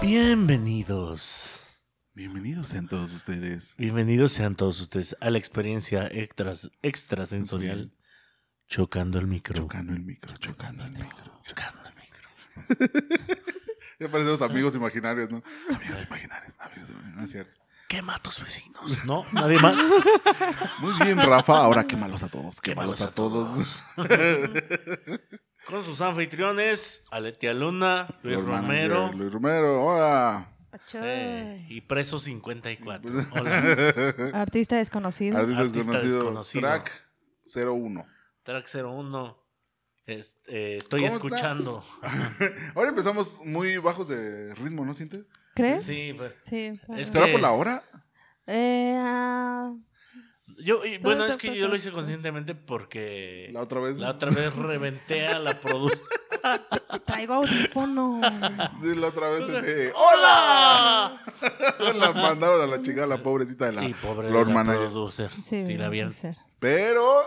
Bienvenidos. Bienvenidos sean todos ustedes. Bienvenidos sean todos ustedes a la experiencia extras, extrasensorial chocando el micro. Chocando el micro, chocando el micro. Chocando el micro. Ya parecemos amigos imaginarios, ¿no? Amigos imaginarios, amigos imaginarios, no es cierto. Quema a tus vecinos. ¿No? ¿Nadie más? Muy bien, Rafa. Ahora quémalos a todos. Quémalos Quémalos a a todos. Con sus anfitriones, Aletia Luna, Luis Romero Luis Romero, hola. Eh, y Preso 54. Hola. Artista desconocido. Artista Artista desconocido. desconocido. Track 01. Track 01. Es- eh, estoy escuchando. Ahora empezamos muy bajos de ritmo, ¿no sientes? ¿Crees? Sí, pero- Sí. Es ¿Será que- por la hora? Eh, ah, Yo, y bueno, es que yo lo hice conscientemente porque La otra vez. la otra vez reventé a la producción. Traigo audífono. Sí, la otra vez ese. ¡Hola! la mandaron a la chingada, la pobrecita de la Y pobre Lord de la Manager. producer. Sí, Sí, la vieron. Pero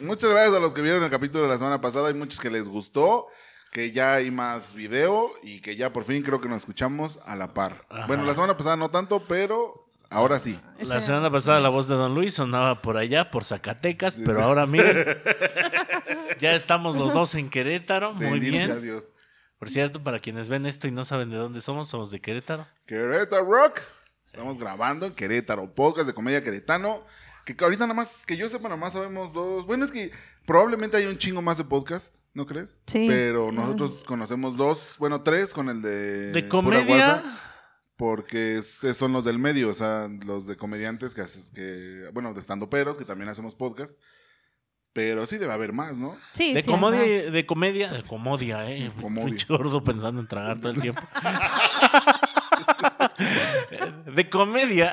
muchas gracias a los que vieron el capítulo de la semana pasada. Hay muchos que les gustó, que ya hay más video y que ya por fin creo que nos escuchamos a la par. Ajá. Bueno, la semana pasada no tanto, pero ahora sí. La semana pasada la voz de Don Luis sonaba por allá, por Zacatecas, pero ahora miren, ya estamos los dos en Querétaro, muy bien. Dios. Por cierto, para quienes ven esto y no saben de dónde somos, somos de Querétaro. Querétaro Rock. Estamos grabando en Querétaro, podcast de comedia queretano. Que ahorita nada más, que yo sepa, nada más sabemos dos. Bueno, es que probablemente hay un chingo más de podcast, ¿no crees? Sí. Pero nosotros conocemos dos, bueno, tres con el de. De comedia, porque es- son los del medio, o sea, los de comediantes que haces, que, bueno, de estandoperos, que también hacemos podcast. Pero sí debe haber más, ¿no? Sí, de sí, comedia, de comedia, de comedia, eh. Pinche gordo pensando en tragar todo el tiempo. de comedia,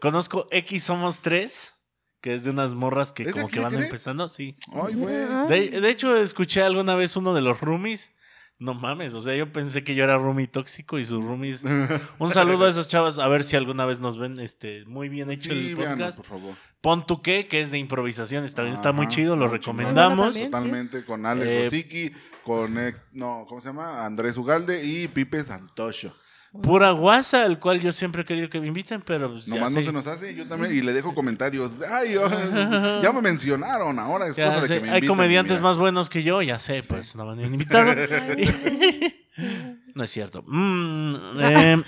conozco X Somos Tres, que es de unas morras que ¿Es de como que van empezando, sí. Ay, güey. De, de hecho, escuché alguna vez uno de los roomies. No mames, o sea, yo pensé que yo era roomie tóxico y sus roomies. Un saludo a esas chavas, a ver si alguna vez nos ven este muy bien hecho Sí, el véanos, podcast. por favor. Pon tu qué, que es de improvisación, está, está muy Ajá, chido, lo recomendamos. También, sí. Totalmente, con Alex Eh, con, eh, no, ¿cómo se llama? Andrés Ugalde y Pipe Santocho. Pura guasa, el cual yo siempre he querido que me inviten, pero pues, ya Nomás no sé. se nos hace, yo también, y le dejo comentarios. Ay, yo- ya me mencionaron, ahora es Ya cosa de que me hay inviten, comediantes mira. más buenos que yo, ya sé, pues no me han invitado. no es cierto. Mm, em.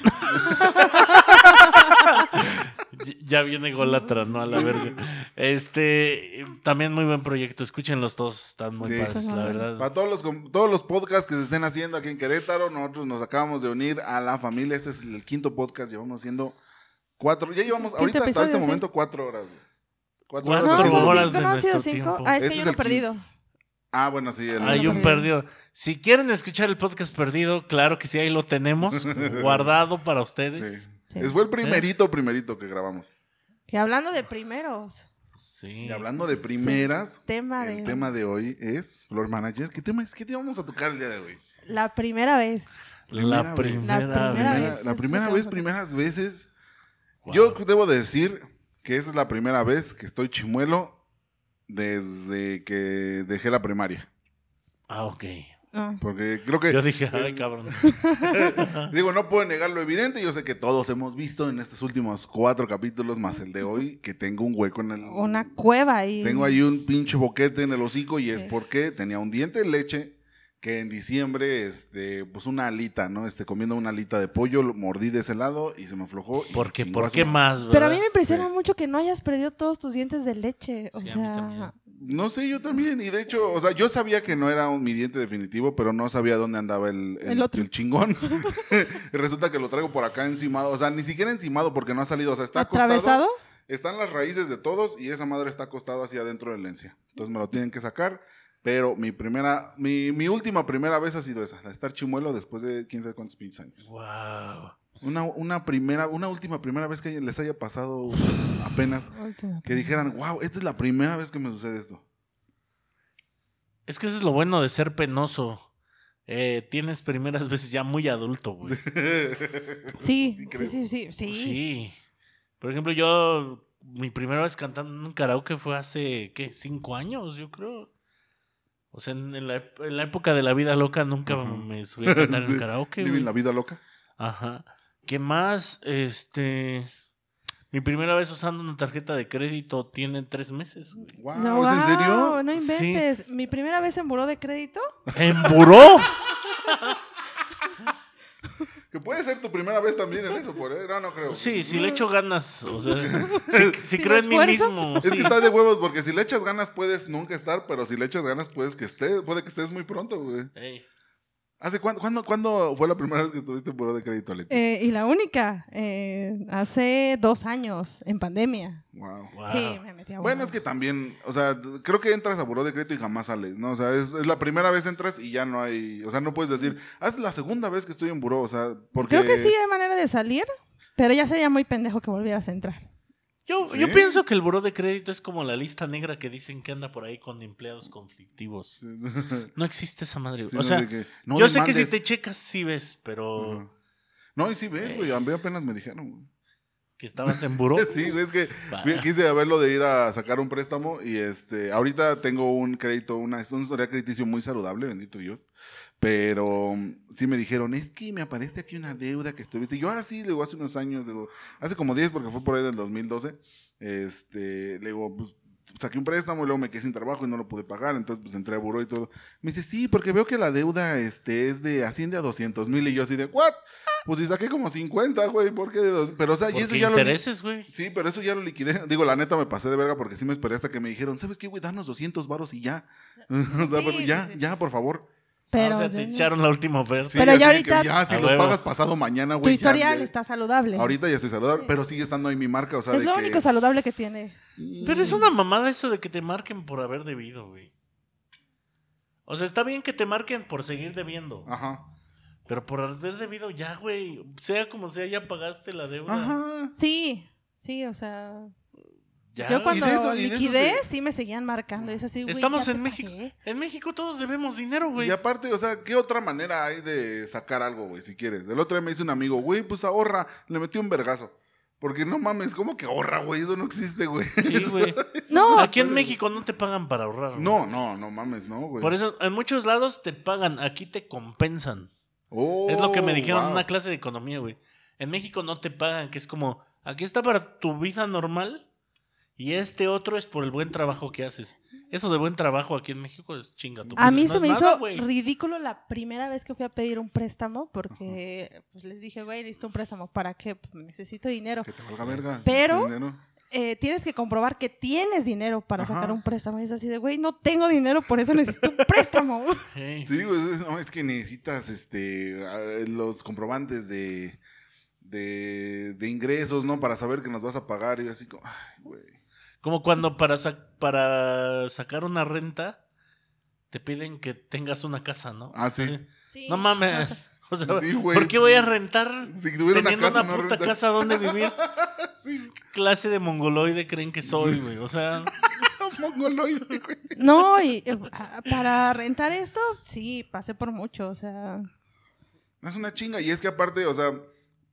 Ya viene Golatra, ¿no? A la verga. Este, también muy buen proyecto. Escúchenlos todos, están muy Sí. padres, la verdad. Para todos los, todos los podcasts que se estén haciendo aquí en Querétaro, nosotros nos acabamos de unir a la familia. Este es el quinto podcast, llevamos haciendo cuatro, ya llevamos ahorita hasta este sí. momento cuatro horas. Cuatro, horas. horas de ¿no? ¿Han sido nuestro cinco? tiempo. Ah, es Este es el perdido. Ah, bueno, sí. el- Hay un Uno perdido. Si quieren escuchar el podcast perdido, claro que sí, ahí lo tenemos guardado para ustedes. Sí. Sí. Es fue el primerito, primerito que grabamos. Que hablando de primeros, Sí. Y hablando de primeras, tema el de tema de hoy es Floor Manager. ¿Qué tema es? ¿Qué te vamos a tocar el día de hoy? la primera vez. La Primera primera, vez. La primera vez. La primera primeras veces. Wow. Yo debo decir que esa es la primera vez que estoy chimuelo desde que dejé la primaria. Ah, ok. Ah. Porque creo que... Yo dije, ay, cabrón. Digo, no puedo negar lo evidente. Yo sé que todos hemos visto en estos últimos cuatro capítulos, más el de hoy, que tengo un hueco en el... Una cueva ahí. Tengo ahí un pinche boquete en el hocico y es porque tenía un diente de leche que en diciembre, este, pues una alita, ¿no? Este, comiendo una alita de pollo, lo mordí de ese lado y se me aflojó. y ¿Por qué, chingó ¿por a su qué madre. más? Pero a mí me impresiona Sí. mucho que no hayas perdido todos tus dientes de leche. O Sí, a mí también. sea, No sé, yo también. Y de hecho, o sea, yo sabía que no era un, mi diente definitivo, pero no sabía dónde andaba el, el, El otro. el chingón. y resulta que lo traigo por acá encimado. O sea, ni siquiera encimado porque no ha salido. O sea, está acostado. ¿atravesado? Están las raíces de todos y esa madre está acostada hacia adentro de la encía. Entonces me lo tienen que sacar. Pero mi primera, mi, mi última primera vez ha sido esa, la de estar chimuelo después de quién sabe cuántos pinches años. Wow. Una, una primera, una última primera vez que les haya pasado apenas. Que dijeran, wow, esta es la primera vez que me sucede esto. Es que eso es lo bueno de ser penoso. Eh, tienes primeras veces ya muy adulto, güey. Sí, Sí, sí, sí, sí, sí. Por ejemplo, yo, mi primera vez cantando en un karaoke fue hace, ¿qué? Cinco años, yo creo. O sea, en la, en la época de la vida loca nunca me subí a cantar en un karaoke, güey. la vida loca. Ajá. ¿Qué más? Este. Mi primera vez usando una tarjeta de crédito tiene tres meses, güey. Wow, No, ¿es en serio? no Sí. inventes. Mi primera vez en buró de crédito. ¿En buró? Que puede ser tu primera vez también en eso, por No, no creo. Sí, si le echo ganas. O sea, si, si ¿Sin creo en mí mismo. Es que sí. está de huevos, porque si le echas ganas puedes nunca estar, pero si le echas ganas puedes que esté, puede que estés muy pronto, güey. Ey. ¿Hace cuándo, cuándo, cuándo fue la primera vez que estuviste en buró de crédito, Leti? Eh, y la única, eh, hace dos años, en pandemia. Wow. Wow. Sí, me metí a Bueno, buró. es que también, o sea, creo que entras a buró de crédito y jamás sales, ¿no? O sea, es, es la primera vez entras y ya no hay, o sea, no puedes decir, "Ah, es la segunda vez que estoy en buró, o sea, porque... Creo que sí hay manera de salir, pero ya sería muy pendejo que volvieras a entrar. Yo, ¿Sí? yo pienso que el buró de crédito es como la lista negra que dicen que anda por ahí con empleados conflictivos. No existe esa madre. Sí, o sea, no yo sé que si te checas sí ves, pero. No, y sí ves, güey, a mí apenas me dijeron, güey. Que estabas en buró. Sí, güey, es que quise verlo de ir a sacar un préstamo y este, ahorita tengo un crédito, una, un historial crediticio muy saludable, bendito Dios, pero mm, sí me dijeron, es que me aparece aquí una deuda que estuviste. Y yo, ah, sí, digo, hace unos años, digo, hace como 10 porque fue por ahí del 2012, este, le digo, pues saqué un préstamo y luego me quedé sin trabajo y no lo pude pagar, entonces pues entré a buró y todo. Me dice, sí, porque veo que la deuda este, es de, asciende a 200 mil y yo así de, ¿what? Pues si saqué como 50, güey, ¿por qué de dos? Pero o sea, y eso ya intereses, güey. Sí, pero eso ya lo liquidé. Digo, la neta me pasé de verga porque sí me esperé hasta que me dijeron, ¿sabes qué, güey? Danos 200 varos y ya. o sea, Sí, pero sí, ya, sí. ya, por favor. Pero, Ah, o sea, te echaron la última oferta. Sí, Pero ya que ahorita- Ya, si A los huevo. pagas pasado mañana, tu güey. ya, historial ya- está saludable. Ahorita ya estoy saludable, pero sigue estando ahí mi marca, o sea, es de lo que... único saludable que tiene. Pero es una mamada eso de que te marquen por haber debido, güey. O sea, está bien que te marquen por seguir debiendo. Ajá. Pero por haber debido ya, güey. Sea como sea, ya pagaste la deuda. Ajá. Sí, sí, o sea. Ya, yo cuando de eso- y de eso se- sí me seguían marcando. y Es así, güey, Estamos ya en México. pagué. En México todos debemos dinero, güey. Y aparte, o sea, ¿qué otra manera hay de sacar algo, güey, si quieres? El otro día me dice un amigo, güey, pues ahorra. Le metí un vergazo. Porque no mames, ¿cómo que ahorra, güey? Eso no existe, güey. Sí, güey. No. Aquí en. México no te pagan para ahorrar. güey. No, no, no mames, no, güey. Por eso, en muchos lados te pagan, aquí te compensan. Oh, es lo que me dijeron en wow. una clase de economía, güey. En México no te pagan, que es como, aquí está para tu vida normal y este otro es por el buen trabajo que haces. Eso de buen trabajo aquí en México es chinga tu A mí No se me nada, hizo ridículo la primera vez que fui a pedir un préstamo porque pues les dije, güey, necesito un préstamo. ¿Para qué? Pues, necesito dinero. Que te valga verga. Pero- dinero. Eh, tienes que comprobar que tienes dinero para Ajá. sacar un préstamo. Y es así de, güey, no tengo dinero, por eso necesito un préstamo. Sí, güey, es- no, es que necesitas este los comprobantes de, de, de ingresos, ¿no? Para saber que nos vas a pagar y así como, ay, güey. Como cuando para, sa- para sacar una renta te piden que tengas una casa, ¿no? Ah, sí. Sí. No mames. O sea, Sí, güey. ¿por qué voy a rentar Si tuviera una teniendo casa, una no puta renta. casa donde vivir? Sí, ¿Qué clase de mongoloide creen que soy, güey? O sea, mongoloide, güey. No, y eh, para rentar esto, sí, pasé por mucho, o sea. Es una chinga. Y es que aparte, o sea,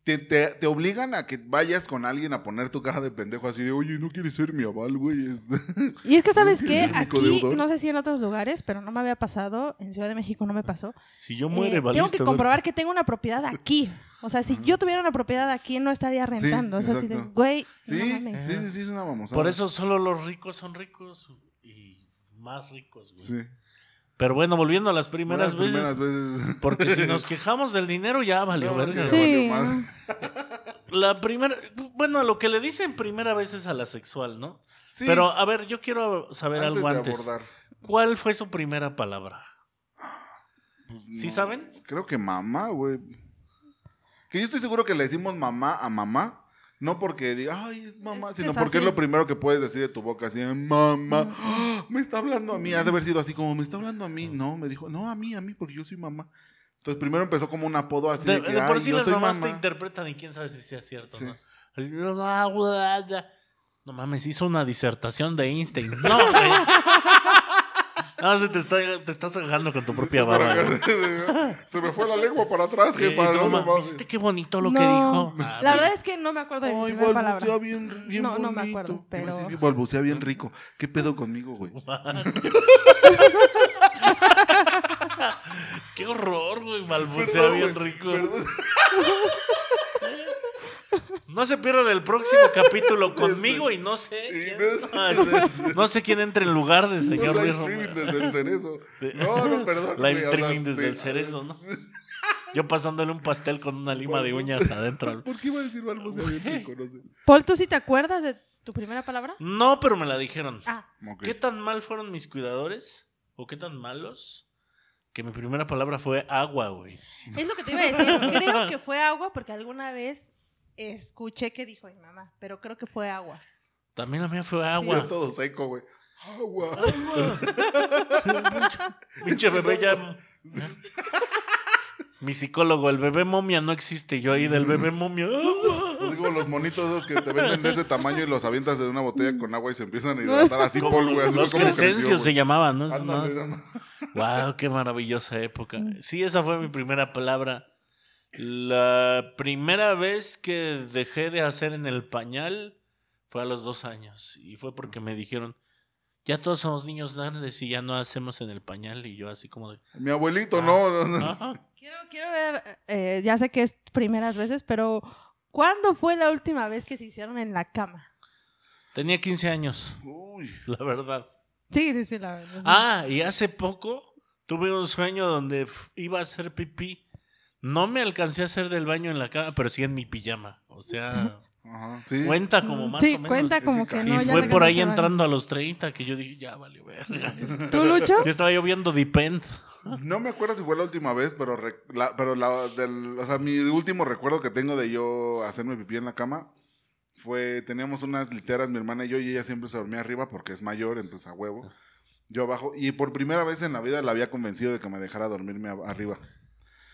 te, te, te obligan a que vayas con alguien a poner tu cara de pendejo así de, oye, no quieres ser mi aval, güey. Este, Y es que, ¿sabes ¿No qué? Aquí, no sé si en otros lugares, pero no me había pasado. En Ciudad de México no me pasó. si yo Eh, muere, tengo valiste, que comprobar que tengo una propiedad aquí. O sea, si yo tuviera una propiedad aquí, no estaría rentando. o sea, así de, güey, Sí, no mames. sí, sí, sí, es una mamosada. Por eso solo los ricos son ricos y más ricos, güey. Sí. Pero bueno, volviendo a las primeras Las veces, primeras veces. porque si nos quejamos del dinero ya valió No, verga. Sí. La primera, bueno, lo que le dicen primera vez es a la sexual, ¿no? Sí, Pero a ver, yo quiero saber antes algo de antes. abordar. ¿Cuál fue su primera palabra? Pues, ¿Sí no, saben? Creo que mamá, güey. Que yo estoy seguro que le decimos mamá a mamá. No porque diga, ay, es mamá, Es sino es porque es lo primero que puedes decir de tu boca, así, mamá, ¡Ah! me está hablando a mí. Ha de haber sido así como, me está hablando a mí. No, me dijo, no, a mí, a mí, porque yo soy mamá. Entonces primero empezó como un apodo así De, de, que, de por "Ay, sí yo las soy mamás te mamá". interpretan y quién sabe si sea cierto, Sí. ¿no? No mames, hizo una disertación de Einstein. No, güey. No, se te, está, te estás agajando con tu propia barba. Se me fue la lengua para atrás, jefa. tú, no. ¿Viste qué bonito lo No. que dijo? Ah, La pues, verdad es que no me acuerdo de mi Ay, primera balbucea palabra. bien, bien No, no me bonito. acuerdo, pero- Balbucea bien rico. ¿Qué pedo conmigo, güey? Qué horror, güey. Balbucea Perdón, bien rico. perdón. No se pierda del próximo capítulo conmigo y no sé. Y quién- no sé- Ah, no sé quién entre en lugar del señor No, live Luis streaming desde el cerezo. No, no, perdón. Live güey, o sea, streaming desde sí. el cerezo, ¿no? Yo pasándole un pastel con una lima de uñas adentro. ¿Por qué iba a decir bien rico? No sé. Paul, ¿tú sí te acuerdas de tu primera palabra? No, pero me la dijeron. Ah, Ok. ¿Qué tan mal fueron mis cuidadores? ¿O qué tan malos? Que mi primera palabra fue agua, güey. es lo que te iba a decir. Creo que fue agua porque alguna vez escuché que dijo mi mamá, pero creo que fue agua. También la mía fue Yo agua. todo seco, güey. Agua. Pinche bebé ya. Mi psicólogo, el bebé momia no existe. Yo ahí del bebé momia. ¡agua! Así como los monitos esos que te venden de ese tamaño y los avientas de una botella con agua y se empiezan a hidratar así Como Paul, güey. Así los como creció, crescencios se llamaban, ¿no? Ándale, ándale. Wow, qué maravillosa época. Sí, esa fue mi primera palabra. La primera vez que dejé de hacer en el pañal fue a los dos años. Y fue porque me dijeron, ya todos somos niños grandes y ya no hacemos en el pañal. Y yo así como de... Mi abuelito, no. no, no. "Ajá". Quiero, quiero ver, eh, ya sé que es primeras veces, pero ¿cuándo fue la última vez que se hicieron en la cama? Tenía 15 años, Uy. la verdad. Sí, sí, sí, la verdad. Ah, y hace poco tuve un sueño donde iba a hacer pipí. No me alcancé a hacer del baño en la cama, pero sí en mi pijama. O sea, Ajá, sí. cuenta como más sí, o menos. cuenta como que no. y ya fue por ahí entrando a los 30 que yo dije, ya vale verga. esto". ¿Tú, Lucho? Ya estaba yo viendo Depend. No me acuerdo si fue la última vez, pero, re- la, pero la, del, o sea, mi último recuerdo que tengo de yo hacerme pipí en la cama fue, teníamos unas literas, mi hermana y yo, y ella siempre se dormía arriba porque es mayor, entonces a huevo. Yo abajo, y por primera vez en la vida la había convencido de que me dejara dormirme arriba.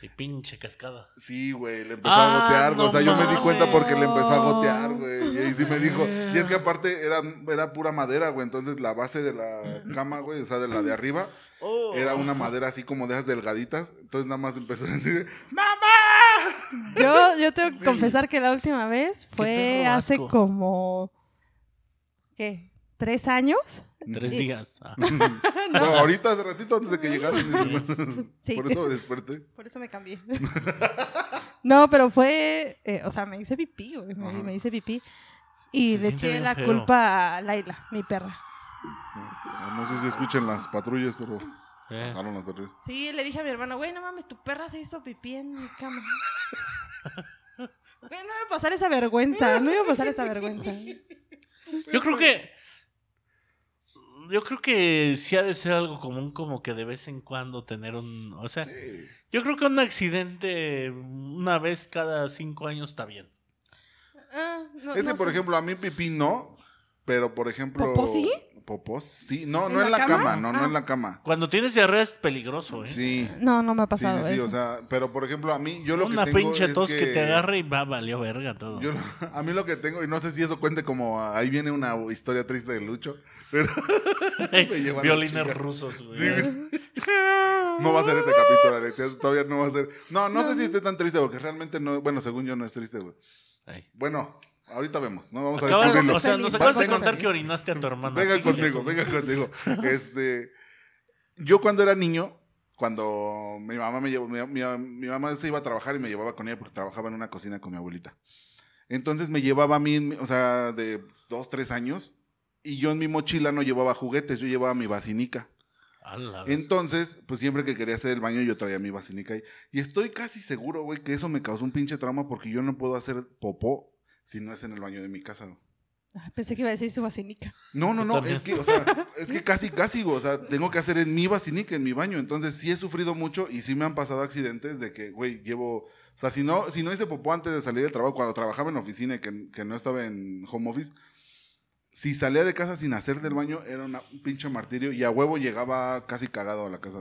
Y pinche cascada. Sí, güey, le empezó Ah, a gotear, no o sea, yo me di cuenta porque le empezó a gotear, güey, y ahí sí me dijo, y es que aparte era, era pura madera, güey, entonces la base de la cama, güey, o sea, de la de arriba, Oh. era una madera así como de esas delgaditas. Entonces nada más empezó a decir, Yo, yo tengo que Sí. confesar que la última vez fue hace como. ¿Qué? ¿Tres años? Tres días. Ah. no, ahorita hace ratito antes de que llegaran. Sí. Por eso me desperté. Por eso me cambié. no, pero fue. eh, o sea, me hice pipí, güey. Me, hice pipí. Y Se le eché la feo. culpa a Laila, mi perra. No sé si escuchen las patrullas, pero Eh. las patrullas. Sí, le dije a mi hermano, güey, no mames, tu perra se hizo pipí en mi cama. Güey, no iba a pasar esa vergüenza, no iba a pasar esa vergüenza. Yo creo que. Yo creo que sí ha de ser algo común, como que de vez en cuando tener un. O sea, Sí. yo creo que un accidente una vez cada cinco años está bien. Ah, no, Es que, no por sé. ejemplo, a mí pipí no, pero por ejemplo... ¿Popó sí? Popó sí. No, ¿En no la en la cama? cama, no, no Ah. en la cama. Cuando tienes diarrea es peligroso, ¿eh? Sí. No, no me ha Sí, pasado sí, sí, eso. o sea, pero por ejemplo, a mí, yo lo Una que tengo pinche es tos que... te agarre y va, valió verga todo. Yo, a mí lo que tengo, y no sé si eso cuente como ahí viene una historia triste de Lucho, pero me lleva la Violines chinga. rusos, güey. Sí, güey. no va a ser este capítulo, neta, todavía no va a ser. No, no sé si esté tan triste, porque realmente no, bueno, según yo no es triste, güey. Ay. Bueno, ahorita vemos, no vamos a Acaba- descubrirlo. o sea, nos acabas de contar que orinaste a tu hermana. Venga tú. venga conmigo. Este, yo cuando era niño, cuando mi mamá me llevó, mi, mi- mi mamá se iba a trabajar y me llevaba con ella porque trabajaba en una cocina con mi abuelita. Entonces me llevaba a mí, o sea, de dos, tres años, y yo en mi mochila no llevaba juguetes, yo llevaba mi vacinica. Entonces, pues siempre que quería hacer el baño yo traía mi vacinica ahí. Y estoy casi seguro, güey, que eso me causó un pinche trauma porque yo no puedo hacer popó si no es en el baño de mi casa. Ah, Pensé que iba a decir su vacinica. No, no, no, es que, o sea, es que casi, casi, güey, o sea, tengo que hacer en mi vacinica, en mi baño. Entonces sí he sufrido mucho y sí me han pasado accidentes de que, güey, llevo, o sea, si no, si no hice popó antes de salir del trabajo, cuando trabajaba en oficina y que, que no estaba en home office, si salía de casa sin hacer del baño, era una- un pinche martirio y a huevo llegaba casi cagado a la casa.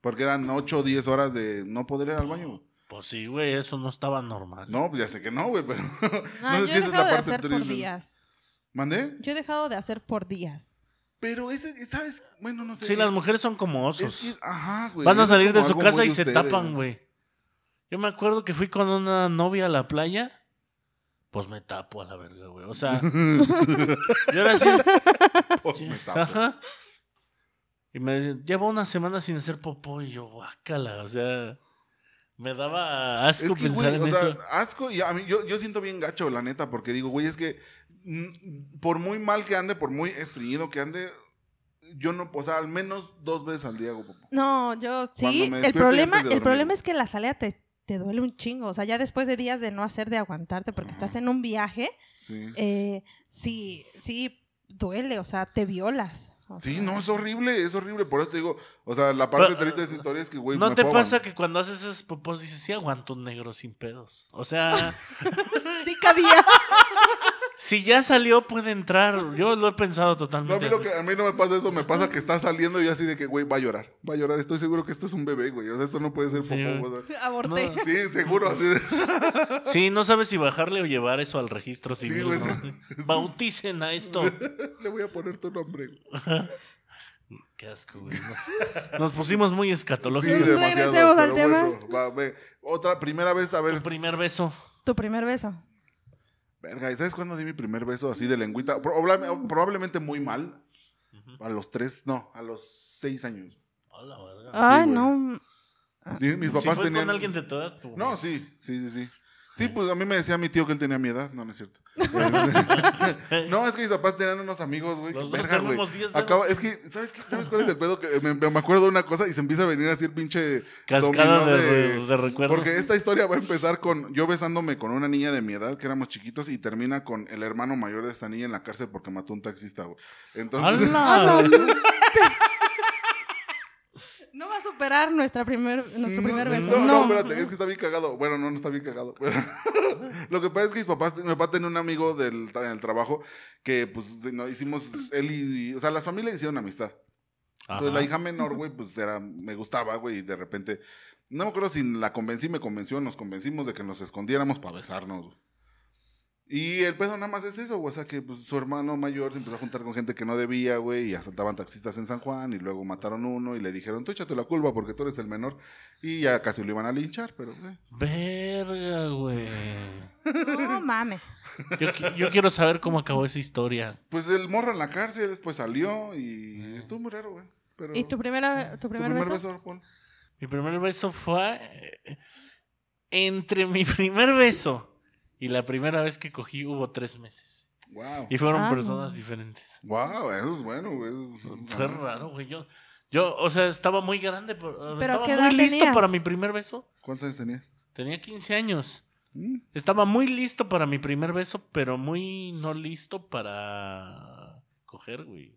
Porque eran 8 o 10 horas de no poder ir al baño. Pues sí, güey, eso no estaba normal. No, pues ya sé que no, güey, pero No, no yo sé he si esa es dejado la de parte hacer por triste. días. ¿Mandé? Yo he dejado de hacer por días. Pero ese, ¿sabes? Bueno, no sé. Sí, las mujeres son como osos. Es que, ajá, güey. Van a salir de su casa y se tapan, güey. Yo me acuerdo que fui con una novia a la playa. Pues me tapo a la verga, güey. O sea, yo era así. Pues me tapo. Ajá. Y me llevo una semana sin hacer popó y yo, guácala. O sea, me daba asco Es que, pensar güey, en o sea, eso. asco y a mí, yo, yo siento bien gacho, la neta, porque digo, güey, es que mm, por muy mal que ande, por muy estreñido que ande, yo no, o sea, al menos dos veces al día hago popó. No, yo sí. El problema, el problema es que la salida te, te duele un chingo. O sea, ya después de días de no hacer, de aguantarte porque estás en un viaje, Sí. eh, sí, sí duele. O sea, te violas. O Sí, sea, no, es horrible, es horrible. Por eso te digo, o sea, la parte Pero, triste de esa historia es que, güey, ¿No me te puedo pasa que cuando haces esos popós dices, sí aguanto un negro sin pedos? O sea, Sí cabía. si ya salió, puede entrar. Yo lo he pensado No, a totalmente. mí, lo así. que, a mí no me pasa eso, me pasa que está saliendo y así de que, güey, va a llorar, va a llorar. Estoy seguro que esto es un bebé, güey. O sea, esto no puede ser Sí, popó, o sea. Aborté. No. Sí, seguro. Así de- Sí, no sabes si bajarle o llevar eso al registro Sí, civil. sí. Bauticen a esto. Le voy a poner tu nombre. güey. Qué asco, güey. No. Nos pusimos muy Sí, escatológicos. demasiado. Regresemos al pero tema. bueno, va, ve. Otra, primera vez, a Tu ver. primer beso. Tu primer beso. Verga, ¿y ¿sabes cuándo di mi primer beso así de lengüita? Probable- probablemente muy mal. A los tres, no, a los seis años. A la verga. Ay, güey. no. Sí, Mis Si papás fue tenían. con alguien de tu edad, pues, No, sí, sí, sí, sí. Sí, pues a mí me decía mi tío que él tenía mi edad. No, no es cierto. no, es que mis papás tenían unos amigos, güey. Los que, dos verga, güey. tenemos 10 dedos. Acaba- es que, ¿sabes, qué? ¿sabes cuál es el pedo? Que me, me acuerdo de una cosa y se empieza a venir así el pinche. Cascada de, de recuerdos. Porque esta historia va a empezar con yo besándome con una niña de mi edad, que éramos chiquitos, y termina con el hermano mayor de esta niña en la cárcel porque mató a un taxista, güey. Entonces, ¡Hala! No va a superar nuestra primer, nuestro primer no, beso. No, No, no, espérate, es que está bien cagado. Bueno, no, no está bien cagado. pero- Lo que pasa es que mis papás, mi papá tenía un amigo del, en el trabajo que, pues, no, hicimos, él y, o sea, las familias hicieron amistad. Entonces, Ajá. la hija menor, güey, pues, era, me gustaba, güey, y de repente, no me acuerdo si la convencí, me convenció, nos convencimos de que nos escondiéramos para besarnos, güey. Y el pedo nada más es eso, güey. O sea, que pues, su hermano mayor se empezó a juntar con gente que no debía, güey, y asaltaban taxistas en San Juan, y luego mataron uno, y le dijeron, tú échate la culpa porque tú eres el menor. Y ya casi lo iban a linchar, pero, güey. Verga, güey. no mames. Yo, qui- yo quiero saber cómo acabó esa historia. Pues el morro en la cárcel, después salió, y estuvo muy raro, güey. Pero, ¿Y tu, primera, tu ¿Tu primer, beso? Paul? Mi primer beso fue eh, entre mi primer beso y la primera vez que cogí hubo tres meses. Wow. Y fueron Ah. personas diferentes. Wow, eso es bueno, güey. eso es- Fue raro, güey. Yo, yo, o sea, estaba muy grande, pero, ¿Pero estaba muy listo tenías? para mi primer beso. ¿Cuántos años tenías? Tenía 15 años. Mm. Estaba muy listo para mi primer beso, pero muy no listo para coger, güey.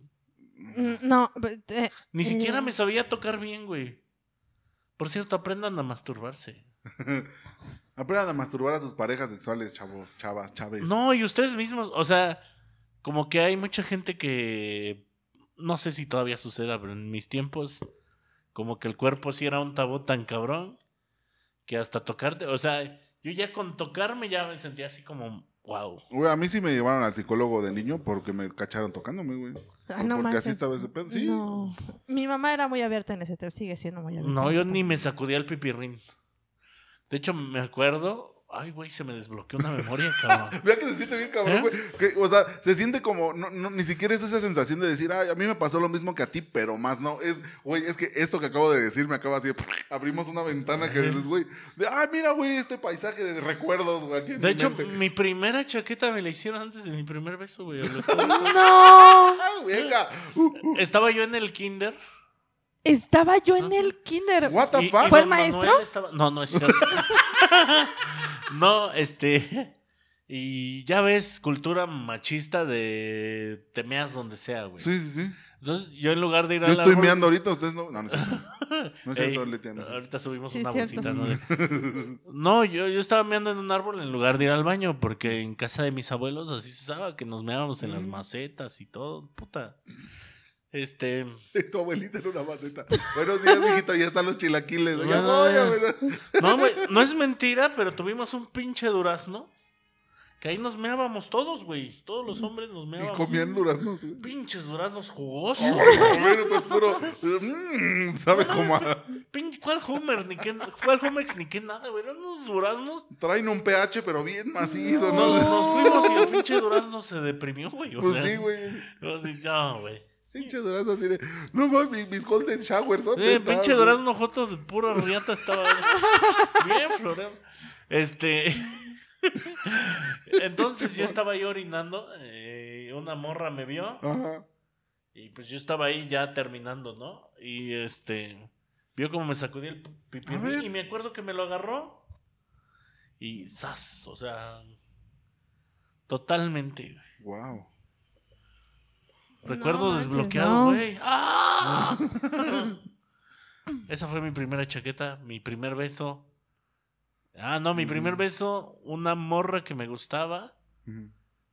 Mm, No, eh, Ni Eh. siquiera me sabía tocar bien, güey. Por cierto, aprendan a masturbarse. Aprendan a masturbar a sus parejas sexuales, chavos, chavas, chaves. No, y ustedes mismos, o sea, como que hay mucha gente que no sé si todavía suceda, pero en mis tiempos, como que el cuerpo sí era un tabú tan cabrón que hasta tocarte, o sea, yo ya con tocarme ya me sentía así como, wow. Güey, a mí sí me llevaron al psicólogo de niño porque me cacharon tocándome, güey. ah, no porque así estaba ese pedo. Sí. No. Mi mamá era muy abierta en ese tema, sigue siendo muy abierta. No, yo ni me sacudía el pipirrín. De hecho, me acuerdo, ay, güey, se me desbloqueó una memoria, cabrón. Vea que se siente bien cabrón, ¿Eh? güey. O sea, se siente como, no, no, ni siquiera es esa sensación de decir, ay, a mí me pasó lo mismo que a ti, pero más no. Es, güey, es que esto que acabo de decir me acaba así, de, abrimos una ventana que dices, güey, de, ah, mira, güey, este paisaje de recuerdos, güey, De mi hecho, mente". mi primera chaqueta me la hicieron antes de mi primer beso, güey. No, Ah, venga. Uh, uh, Estaba yo en el kinder. Estaba yo en el kinder. what the fuck? ¿Fue el maestro? Estaba- No, no es cierto. no, este. Y ya ves, cultura machista de te meas donde sea, güey. Sí, sí, sí. Entonces, yo en lugar de ir Yo al estoy meando ahorita, ustedes no. No, no es cierto. No es Ey, cierto, Letia, no es cierto. ahorita subimos Sí, una bolsita, ¿no? No, yo, yo estaba meando en un árbol en lugar de ir al baño, porque en casa de mis abuelos así se usaba que nos meábamos en las macetas y todo, puta. Este. Tu abuelita en una maceta. Buenos días, mijito, ya están los chilaquiles. Ya No, voy, no, abuela. No, güey, no es mentira, pero tuvimos un pinche durazno. Que ahí nos meábamos todos, güey. Todos los hombres nos Y meábamos. comían duraznos. güey. Pinches duraznos jugosos. Bueno, pues puro. mm, ¿Sabe cómo? a- Pin- ¿Cuál Homer? Ni qué, ¿Cuál Homex? Ni qué nada, güey. Eran unos duraznos. Traen un pH, pero bien macizo, ¿no? nos fuimos y el pinche durazno se deprimió, güey. O Pues sea, sí, güey. no, güey. Pinche durazno así de. No mames, mis, golden showers. ¿dónde Eh, pinche durazno joto de pura riata estaba bien floreado. Este. Entonces yo estaba ahí orinando. eh, una morra me vio. Ajá. Y pues yo estaba ahí ya terminando, ¿no? Y este. Vio como me sacudí el pipí. Y me acuerdo que me lo agarró. Y ¡zas! O sea. Totalmente. Wow. Recuerdo No desbloqueado, no. güey. ¡Ah! Esa fue mi primera chaqueta, mi primer beso. Ah, no, mi primer Mm. beso, una morra que me gustaba.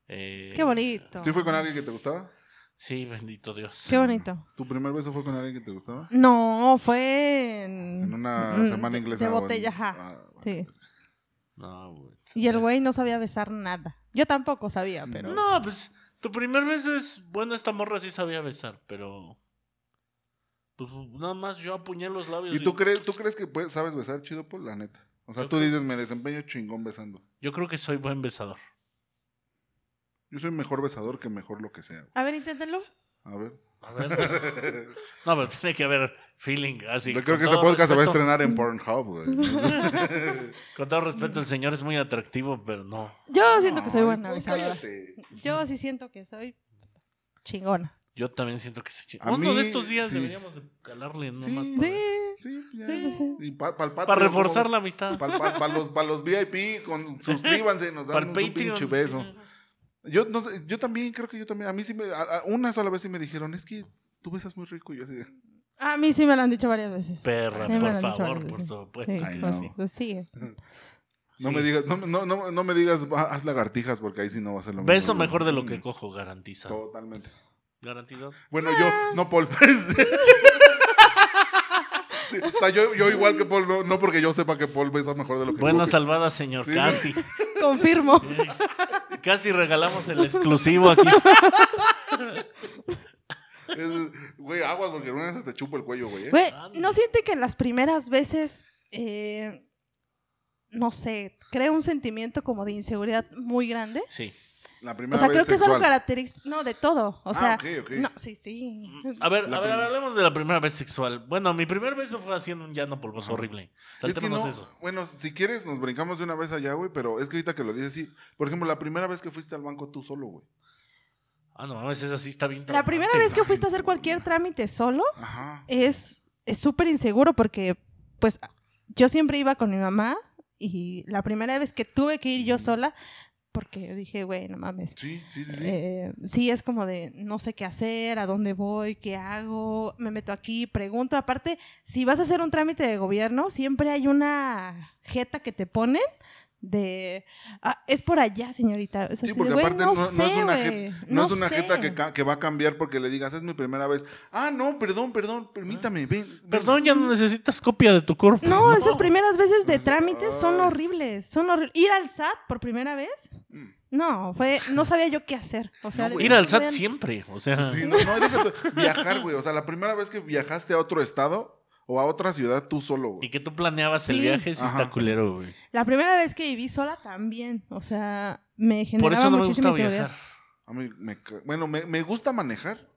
Eh, Qué bonito. ¿Sí fue con alguien que te gustaba? Sí, bendito Dios. Qué bonito. ¿Tu primer beso fue con alguien que te gustaba? No, fue en... En una Mm, semana inglesa. De botella, ajá. Ah, bueno. Sí. No, güey. Y el güey no sabía besar nada. Yo tampoco sabía, pero... No, pues tu primer beso es. Bueno, esta morra sí sabía besar, pero. Pues nada más yo apuñé los labios. ¿Y tú crees, tú crees que puedes- sabes besar chido, Paul? La neta. O sea, Yo tú creo- dices, me desempeño chingón besando. Yo creo que soy buen besador. Yo soy mejor besador que mejor lo que sea. A ver, inténtalo. A ver. A ver. No, pero tiene que haber feeling. Así, Yo creo con que este todo podcast se va a respeto. estrenar en Pornhub, güey. Con todo respeto, el señor es muy atractivo, pero no. Yo siento que soy Ay, buena pues besadora. Yo sí siento que soy chingona. Yo también siento que soy A Uno mí, de estos días sí. deberíamos de calarle nomás Sí. para, Sí. Sí, ya. Sí. Y pa- para reforzar la amistad. favor. Pa'l- pa'l- pa' los, pa' los VIP, con, suscríbanse, nos Para dan un Patreon. pinche beso. Yo, no sé, yo también creo que yo también. A mí sí me. a- a- una sola vez sí me dijeron, es que tú besas muy rico. Y yo así de, A mí sí me lo han dicho varias veces. Perra, Sí, me lo por han dicho favor, varias por veces. supuesto. Sí, que Ay, pues, no. pues sí. No Sí. me digas, no, no, no, no me digas, "Va, haz lagartijas, porque ahí sí no va a ser lo mismo. Beso mejor de lo que cojo, garantizado. Totalmente. Garantizado. Bueno, yo, no Paul. Sí, o sea, yo, yo igual que Paul, no, no porque yo sepa que Paul besa mejor de lo que Buena coge. salvada, señor. Sí. Casi. Confirmo. Eh, Casi regalamos el exclusivo aquí. Es- Güey, aguas, porque una vez te chupo el cuello, güey. ¿eh? Güey. ¿no siente que las primeras veces, eh, no sé, crea un sentimiento como de inseguridad muy grande? Sí. La O primera sea, vez creo que es algo sexual. característico, no, de todo. O Ah, sea, ok, ok. no, sí, sí. A ver, La a ver, hablemos de la primera vez sexual. Bueno, mi primer beso fue haciendo un llano polvoso Ajá. horrible. Es que Saltémonos no, eso. bueno, si quieres nos brincamos de una vez allá, güey, pero es que ahorita que lo dices, sí. Por ejemplo, la primera vez que fuiste al banco tú solo, güey. Ah, no mames, esa sí está bien. La primera vez que fuiste a hacer cualquier trámite solo Ajá. es es súper inseguro porque, pues, yo siempre iba con mi mamá y la primera vez que tuve que ir yo sola, porque dije, güey, no mames. Sí, sí, sí, sí. Eh, sí, es como de no sé qué hacer, a dónde voy, qué hago, me meto aquí, pregunto. Aparte, si vas a hacer un trámite de gobierno, siempre hay una jeta que te ponen de "Ah, es por allá, señorita. Sí, de, porque "Güey, aparte no, no sé, es una jeta, no es una sé". jeta que, va a cambiar porque le digas, es mi primera vez. Ah, no, perdón, perdón, permítame, ven. ven". Perdón, ya no necesitas copia de tu cuerpo. No, esas primeras veces de trámites son horribles, son horribles. Ir al SAT por primera vez, Mm. no, fue, no sabía yo qué hacer. O sea. Ir al SAT siempre. O sea, Sí, no, no, déjate, viajar, güey. O sea, la primera vez que viajaste a otro estado o a otra ciudad tú solo, y güey. que tú planeabas el viaje, sí está culero, güey. La primera vez que viví sola también, o sea, me generaba Por eso no me gusta viajar. A mí me ca- bueno, me, me gusta manejar,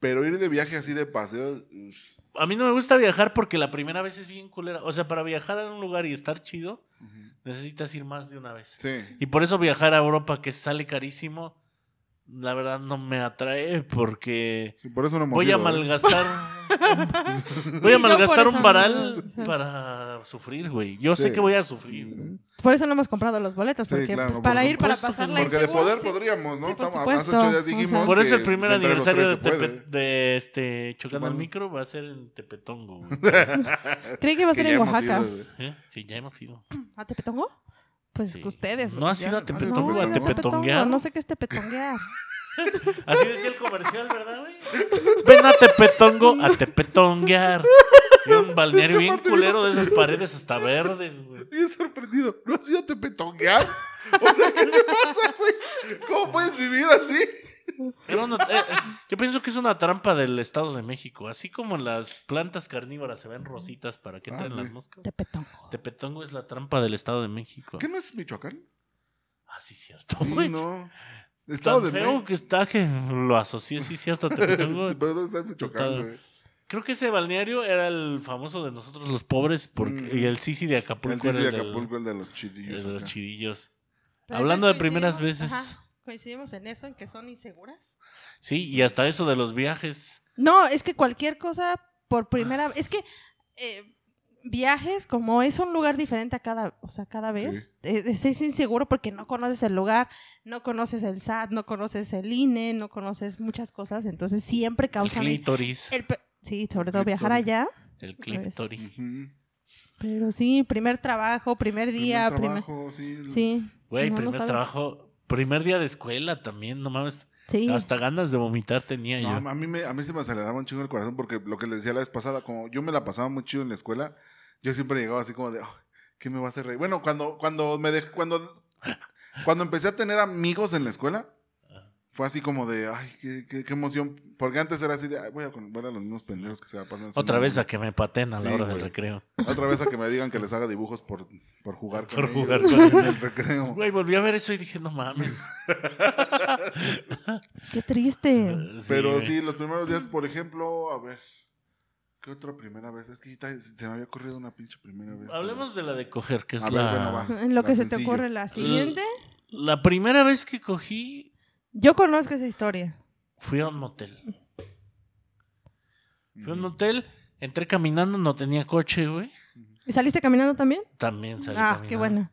pero ir de viaje así de paseo. uff. A mí no me gusta viajar porque la primera vez es bien culera. O sea, para viajar a un lugar y estar chido, necesitas ir más de una vez. Sí. Y por eso viajar a Europa, que sale carísimo, la verdad no me atrae porque Sí, por eso no hemos voy ido, a ¿eh? Voy a malgastar un varal no, o sea. para sufrir, güey. Yo sé que voy a sufrir. Por eso no hemos comprado los boletos, Sí, porque claro, pues, para por ir, para supuesto pasarla. Porque de poder sí. podríamos, ¿no? Sí, por Estamos- hace supuesto. ocho días O sea. dijimos. Por eso el primer aniversario de, de este Chocando el. Micro va a ser en Tepetongo. Creí que iba a ser en Oaxaca. ¿Eh? Sí, ya hemos ido. ¿A Tepetongo? Pues Sí. ustedes. No has ido a No, Tepetongo a tepetonguear. No sé qué es tepetonguear. Así decía el comercial, ¿verdad, güey? Ven a Tepetongo a tepetonguear. Y un balneario bien culero de esas paredes hasta verdes, güey. Bien sorprendido. ¿No has ido a tepetonguear? O sea, ¿qué te pasa, güey? ¿Cómo puedes vivir así? Era una- eh, eh, yo pienso que es una trampa del Estado de México. Así como las plantas carnívoras se ven rositas para que Ah, entren sí. las moscas. Tepetongo. Tepetongo es la trampa del Estado de México. ¿Qué no es Michoacán? Ah, sí, cierto. Sí, güey. no. Estado Tan de feo México. que está que lo asocié, sí, cierto. a Tepetongo. Pero ¿dónde está Michoacán, güey? Creo que ese balneario era el famoso de nosotros los pobres porque, Mm. y el Sisi de El Acapulco el, del- Acapulco, el de los el chidillos. de los acá. chidillos. Pero Hablando de primeras coincidimos- veces. ajá, coincidimos en eso, en que son inseguras. Sí, y hasta eso de los viajes. No, es que cualquier cosa por primera vez. Es que eh, viajes, como es un lugar diferente a cada, o sea, cada vez, es- es inseguro porque no conoces el lugar, no conoces el SAT, no conoces el INE, no conoces muchas cosas, entonces siempre El clítoris. el pe- sí, sobre todo viajar Clítoris. allá. El clítoris. Pero sí, primer trabajo, primer día, Primer primer. trabajo, sí. Sí. Güey, no primer trabajo. Primer día de escuela también, no mames. Sí. Hasta ganas de vomitar tenía No, yo. a mí, me, a mí se me aceleraba un chingo el corazón porque lo que les decía la vez pasada, como yo me la pasaba muy chido en la escuela, yo siempre llegaba así como de, "Ay, ¿qué me va a hacer reír? Bueno, cuando, cuando me dejé, cuando, cuando empecé a tener amigos en la escuela, fue así como de, ay, qué, qué- qué emoción. Porque antes era así de, "Ay, voy a con- ver a los mismos pendejos que se la pasan. Otra vez a que me paten a la Sí, hora del recreo. Otra vez a que me digan que les haga dibujos por, por jugar con Por ellos jugar en con el recreo. Güey, volví a ver eso y dije, no mames. Qué triste. Pero sí, los primeros días, por ejemplo, a ver. ¿Qué otra primera vez? Es que se me había ocurrido una pinche primera vez. Hablemos de la de coger, que es A ver, la... bueno, va. En lo La que se te ocurre la siguiente. La primera vez que cogí, Yo conozco esa historia. fui a un motel. Fui a un motel, entré caminando, no tenía coche, güey. ¿Y saliste caminando también? También salí ah, caminando. qué bueno.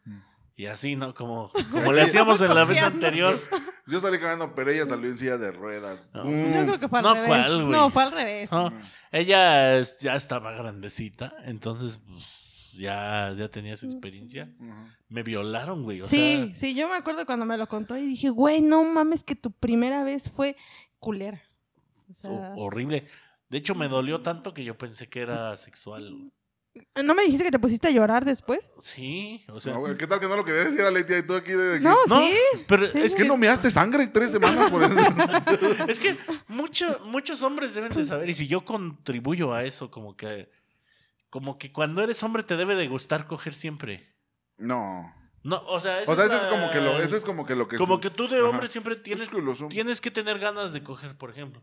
Y así, ¿no? Como, como le hacíamos en la vez anterior. Yo salí caminando, pero ella salió en silla de ruedas. No. ¡Bum! Yo creo que fue al No, revés. ¿cuál, güey? no, fue al revés. No, ella es- ya estaba grandecita, entonces pues, ya, ya tenía su experiencia. Me violaron, güey. O sí, sea, sí, yo me acuerdo cuando me lo contó y dije, güey, no mames que tu primera vez fue culera. O sea, ho- horrible. De hecho, me dolió tanto que yo pensé que era sexual. Güey. ¿no me dijiste que te pusiste a llorar después? Sí, o sea. No, güey, ¿Qué tal que no lo quería decir a Leti y tú aquí de aquí? No, No, sí. pero Sí, es ¿Qué que no me haste sangre tres semanas por eso? Es que mucho- muchos hombres deben de saber, y si yo contribuyo a eso, como que, como que cuando eres hombre te debe de gustar coger siempre. No. No, o sea, O sea, es eso es la- como que lo, eso es como que lo que como sí. que tú de Ajá. hombre siempre tienes, tienes que tener ganas de coger, por ejemplo.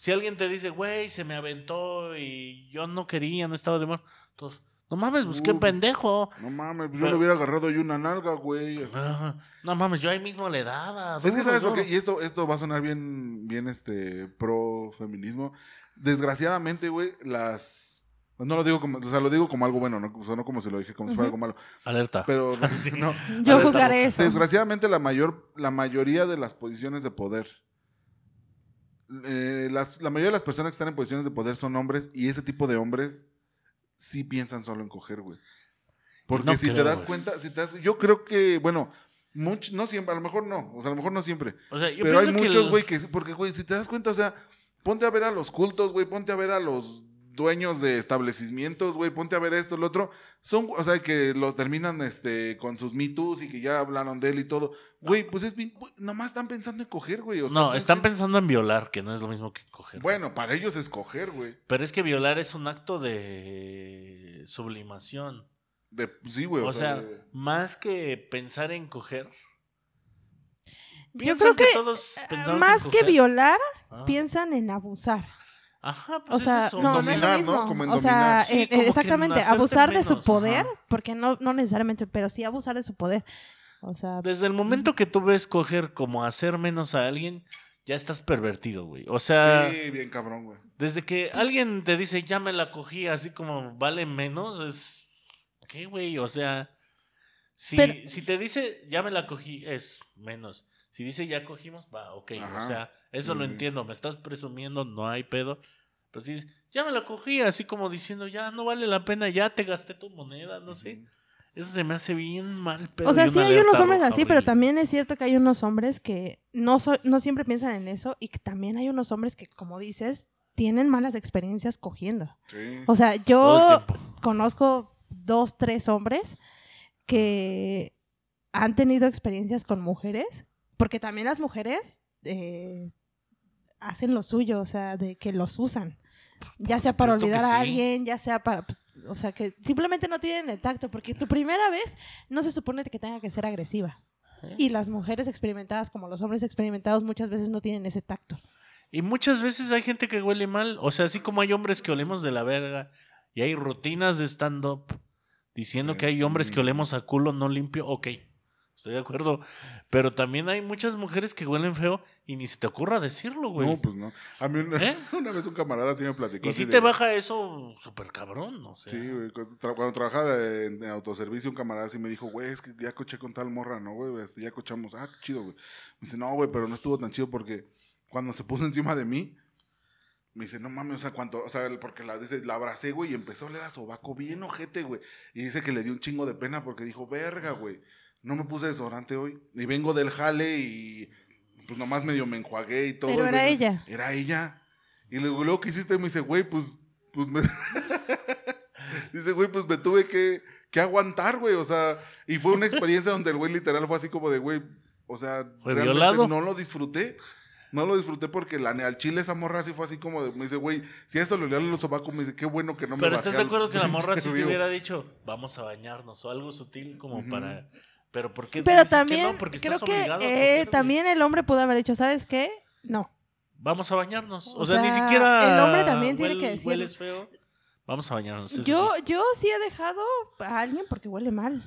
Si alguien te dice, güey, se me aventó y yo no quería, no estaba de mal, entonces, no mames, pues qué pendejo. No mames, pues yo Pero- le hubiera agarrado yo una nalga, güey. así. Ajá. No mames, yo ahí mismo le daba. Es que duro, sabes por duro. qué, y esto, esto va a sonar bien, bien este pro feminismo. Desgraciadamente, güey, las no lo digo como, o sea, lo digo como algo bueno, no, o sea, no como si lo dije como si fuera algo malo. Alerta. Pero Sí. no, Yo juzgaré eso. desgraciadamente la mayor, la mayoría de las posiciones de poder, eh, las- la mayoría de las personas que están en posiciones de poder son hombres y ese tipo de hombres sí piensan solo en coger, güey. Porque No si te creo, das güey. cuenta, si te das, yo creo que, bueno, much- no siempre, a lo mejor no, o sea, a lo mejor no siempre, O sea, yo pero hay que muchos, güey, que, porque, güey, si te das cuenta, o sea, ponte a ver a los cultos, güey, ponte a ver a los dueños de establecimientos, güey, ponte a ver esto, lo otro, son, o sea, que los terminan, este, con sus Me Too's y que ya hablaron de él y todo, güey, pues es bien, nomás están pensando en coger, güey, o sea, No, están pensando en violar, que no es lo mismo que coger. Bueno, para ellos es coger, güey, Pero es que violar es un acto de sublimación. de, sí, güey, O sea, de- más que pensar en coger. Yo ¿piensan creo que todos pensamos más en que violar, Ah. piensan en abusar. Ajá, pues O sea, es eso. no, no es Dominar, lo ¿no? mismo. Como en o sea, dominar. Sí, eh, como exactamente, abusar de su poder, ajá. porque no, no necesariamente, pero sí abusar de su poder. O sea, Desde el momento que tú ves coger como hacer menos a alguien, ya estás pervertido, güey. O sea, sí, bien cabrón, güey. desde que alguien te dice ya me la cogí así como vale menos, es. ¿Qué, güey? O sea, si, Pero- si te dice ya me la cogí, es menos. Si dice ya cogimos, va, ok. Ajá. O sea, eso Sí, lo sí. entiendo. Me estás presumiendo, no hay pedo. Pero si dices, ya me la cogí, así como diciendo, ya no vale la pena, ya te gasté tu moneda, no sé. Eso se me hace bien mal, pero O sea, sí hay unos hombres así, pero también es cierto que hay unos hombres que no, so- no siempre piensan en eso y que también hay unos hombres que, como dices, tienen malas experiencias cogiendo. Sí. O sea, yo conozco dos, tres hombres que han tenido experiencias con mujeres, porque también las mujeres eh, hacen lo suyo, o sea, de que los usan. Ya sea para olvidar a sí. alguien, ya sea para... pues, o sea, que simplemente no tienen el tacto, porque tu primera vez no se supone que tenga que ser agresiva. ¿Eh? Y las mujeres experimentadas, como los hombres experimentados, muchas veces no tienen ese tacto. Y muchas veces hay gente que huele mal. O sea, así como hay hombres que olemos de la verga y hay rutinas de stand-up diciendo que hay hombres que olemos a culo no limpio. Ok, estoy de acuerdo. Pero también hay muchas mujeres que huelen feo y ni se te ocurra decirlo, güey. No, pues no. A mí una, ¿Eh? una vez un camarada sí me platicó. y así si de- te baja eso súper cabrón, o sea. Sí, güey. cuando tra- Cuando trabajaba en, autoservicio, un camarada sí me dijo, güey, es que ya coché con tal morra, ¿no, güey? Este, ya cochamos. Ah, qué chido, güey. Me dice, no, güey, pero no estuvo tan chido porque cuando se puso encima de mí, me dice, no mames, o sea, cuánto, o sea, porque la, dice, la abracé, güey, y empezó a oler a sobaco bien ojete, güey. Y dice que le dio un chingo de pena porque dijo, verga, güey, no me puse desodorante hoy. Y vengo del jale y pues nomás medio me enjuagué y todo. Pero y era ella. Era ella. Y luego, luego que hiciste, me dice, güey, pues, pues me... dice, güey, pues me tuve que, que aguantar, güey. O sea, y fue una experiencia donde el güey literal fue así como de, güey, o sea, ¿Fue realmente violado? no lo disfruté. No lo disfruté porque la, al chile esa morra así fue así como de, me dice, güey, si eso le olían los sobacos, me dice, qué bueno que no me Pero bajé ¿estás de al acuerdo que la morra si te río". hubiera dicho, vamos a bañarnos o algo sutil como para... Pero ¿por qué Pero dices que también, no? Porque creo estás que obligado a eh, también el hombre pudo haber dicho, ¿sabes qué? No. Vamos a bañarnos. O, O sea, ni siquiera. el hombre también tiene que decir- Hueles feo. Vamos a bañarnos. eso Yo, sí. yo sí he dejado a alguien porque huele mal.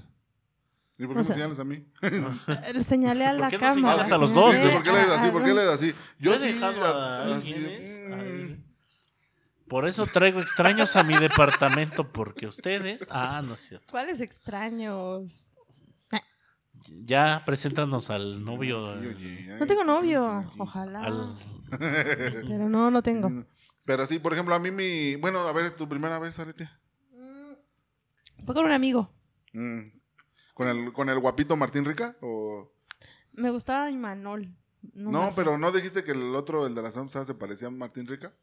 ¿Y por qué o me sea, señalas a mí? Le señalé a ¿Por la qué no cama. señalas le a los señalé dos? ¿Por qué le das así? ¿Por qué le das así? Yo he sí. dejado a así, mm. a- Por eso traigo extraños a mi departamento, porque ustedes. Ah, no es cierto. ¿Cuáles extraños? Ya preséntanos al novio. Sí, eh, oye, No tengo novio, ojalá. al- Pero no, no tengo. Mm, Pero sí, por ejemplo, a mí mi... Bueno, a ver, tu primera vez, Arete. Fue con un amigo. Mm. ¿Con el, ¿Con el guapito Martín Rica? ¿O... Me gustaba Imanol. No, Martín. pero ¿no dijiste que el otro, el de la semana pasada, se parecía a Martín Rica?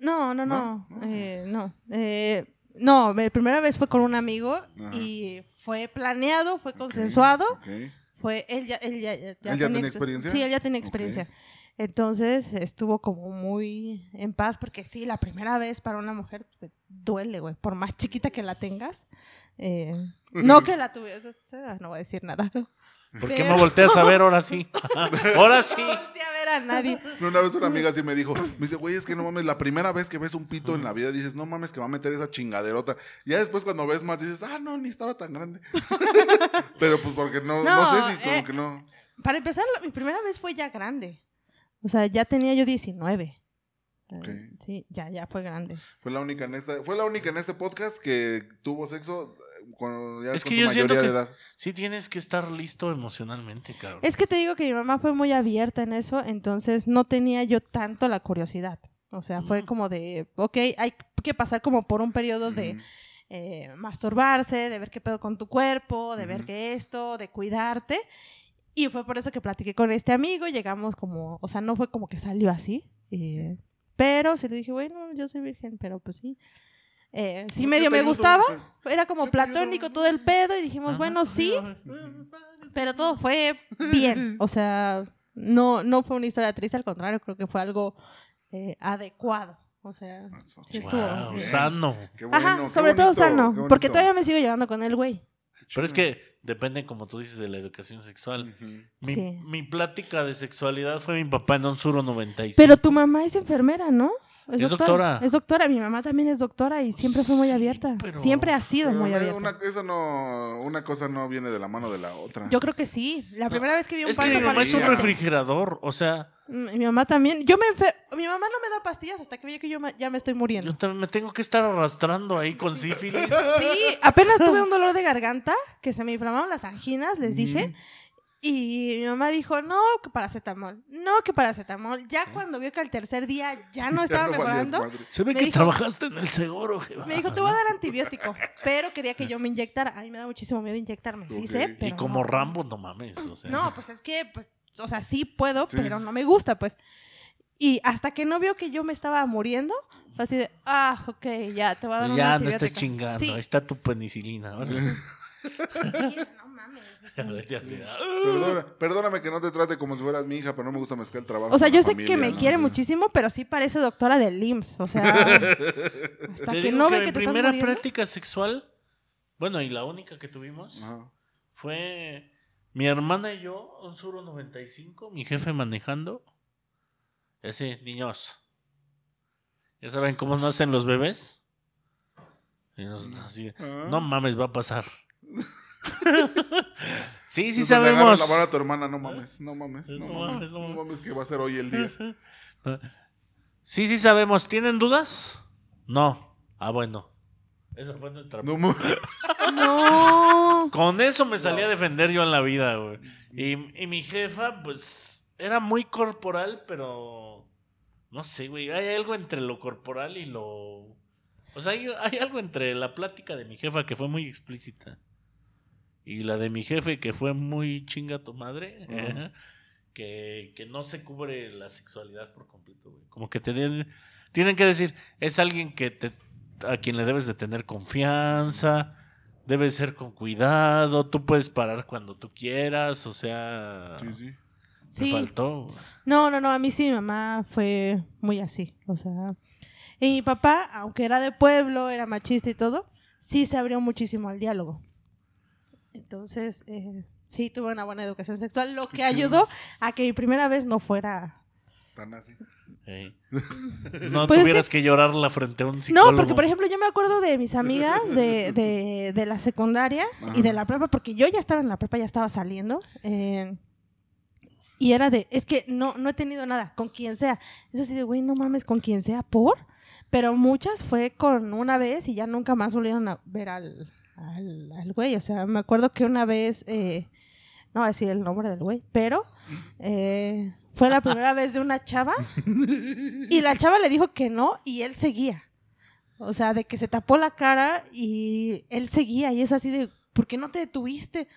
No, no, ¿No? no. No. eh, no. Eh, no, la primera vez fue con un amigo Ajá. y fue planeado, fue consensuado. Ok. Fue, él ya, él ya, ya ¿Él ya tenía ex- experiencia? Sí, él ya tenía experiencia. Entonces estuvo como muy en paz porque sí, la primera vez para una mujer duele, güey. Por más chiquita que la tengas. eh, no que la tuviese, no voy a decir nada. ¿Por qué me volteas a ver ahora sí? ahora sí. No volteé a ver a nadie. No, Una vez una amiga así me dijo, me dice, güey, es que no mames, la primera vez que ves un pito en la vida dices, no mames, que va a meter esa chingaderota. Ya después cuando ves más dices, ah, no, ni estaba tan grande. Pero pues porque no, no, No, sé si como eh, que no. Para empezar, mi primera vez fue ya grande. O sea, ya tenía yo 19. Eh. Sí, ya, ya fue grande. Fue la única en esta, fue la única en este podcast que tuvo sexo eh, cuando ya Es con que yo siento que- de edad. Sí tienes que estar listo emocionalmente, cabrón. Es que te digo que mi mamá fue muy abierta en eso, entonces no tenía yo tanto la curiosidad. O sea, fue como de, ok, hay que pasar como por un periodo de eh, masturbarse, de ver qué pedo con tu cuerpo, de ver que esto, de cuidarte. Y fue por eso que platiqué con este amigo, llegamos como, o sea, no fue como que salió así. eh, pero sí le dije, bueno, yo soy virgen, pero pues sí. Eh, sí, medio me gustaba, era como platónico todo el pedo y dijimos, Ajá. bueno, sí, pero todo fue bien. O sea, no, no fue una historia triste, al contrario, creo que fue algo eh, adecuado. O sea, sí estuvo Wow, bien. sano. Qué bueno, Ajá, qué sobre todo sano, porque todavía me sigo llevando con el güey. Pero es que depende, como tú dices, de la educación sexual. Mi, Sí. mi plática de sexualidad fue mi papá en un suro 95. Pero tu mamá es enfermera, ¿no? Es doctora. Es doctora. Mi mamá también es doctora y siempre fue muy Sí, abierta. pero- Siempre ha sido Pero muy no, abierta. Una, eso no, una cosa no viene de la mano de la otra. Yo creo que sí. La primera vez que vi un Es que parto mi mamá es un refrigerador. O sea, Mm, Mi mamá también. Yo me enfer- Mi mamá no me da pastillas hasta que ve que yo ya me estoy muriendo. yo también me tengo que estar arrastrando ahí con sífilis. Sí, apenas tuve un dolor de garganta, que se me inflamaron las anginas, les dije. Y mi mamá dijo, no, que paracetamol, no, que paracetamol. Ya cuando vio que al tercer día ya no estaba Ya no mejorando. Se ve Me que dijo- trabajaste en el seguro, jeva. me dijo, te voy a dar antibiótico. Pero quería que yo me inyectara. A mí me da muchísimo miedo inyectarme, sí Ok. sé, Y pero Y como no. Rambo, no mames. O sea. No, pues es que, pues, o sea, sí puedo, Sí. pero no me gusta, pues. Y hasta que no vio que yo me estaba muriendo, fue así de, ah, ok, ya, te voy a dar un ya no antibiótico. estés chingando. Sí. Ahí está tu penicilina. Sí, no ah. Perdona- perdóname que no te trate como si fueras mi hija, pero no me gusta mezclar el trabajo. O sea, con yo la sé que me ¿no? quiere Sí. muchísimo, pero sí parece doctora del IMSS. O sea, hasta Te que digo no que ve mi que te estás primera muriendo. práctica sexual, bueno, y la única que tuvimos, Ajá. fue mi hermana y yo, un Suro 95, mi jefe manejando. Y así, niños. ¿Ya saben cómo nacen los bebés? Y nosotros así, Ah. no mames, va a pasar. sí, sí Entonces, le sabemos. la mano a tu hermana, no mames, no mames, no, No mames, mames, no no mames. mames, que va a ser hoy el día. Sí, sí sabemos. ¿Tienen dudas? No. Ah, bueno. Esa fue nuestra... No. No. Con eso me salí a defender yo en la vida, güey. Y, y mi jefa, pues, era muy corporal, pero... No sé, güey. Hay algo entre lo corporal y lo... O sea, hay, hay algo entre la plática de mi jefa que fue muy explícita. Y la de mi jefe que fue muy chinga tu madre. Que, que no se cubre la sexualidad por completo, güey. Como que te den- tienen que decir, es alguien que te, a quien le debes de tener confianza, debe ser con cuidado, tú puedes parar cuando tú quieras, o sea, Sí, sí. me Sí. faltó. No, no, no. A mí sí, mi mamá fue muy así. O sea. Y mi papá, aunque era de pueblo, era machista y todo, sí se abrió muchísimo al diálogo. Entonces, eh, sí tuve una buena educación sexual, lo que ayudó a que mi primera vez no fuera Tan así. No Pues es tuvieras que... llorarla frente a un psicólogo. No, porque por ejemplo yo me acuerdo de mis amigas de, de, de la secundaria y de la prepa, porque yo ya estaba en la prepa, ya estaba saliendo. eh, y era de, es que no, no he tenido nada, con quien sea. Es así de, güey, no mames, con quien sea, por. Pero muchas fue con una vez y ya nunca más volvieron a ver al, al, al güey. O sea, me acuerdo que una vez, eh, no voy a decir el nombre del güey, pero eh, fue la primera vez de una chava y la chava le dijo que no y él seguía. O sea, de que se tapó la cara y él seguía y es así de, ¿por qué no te detuviste?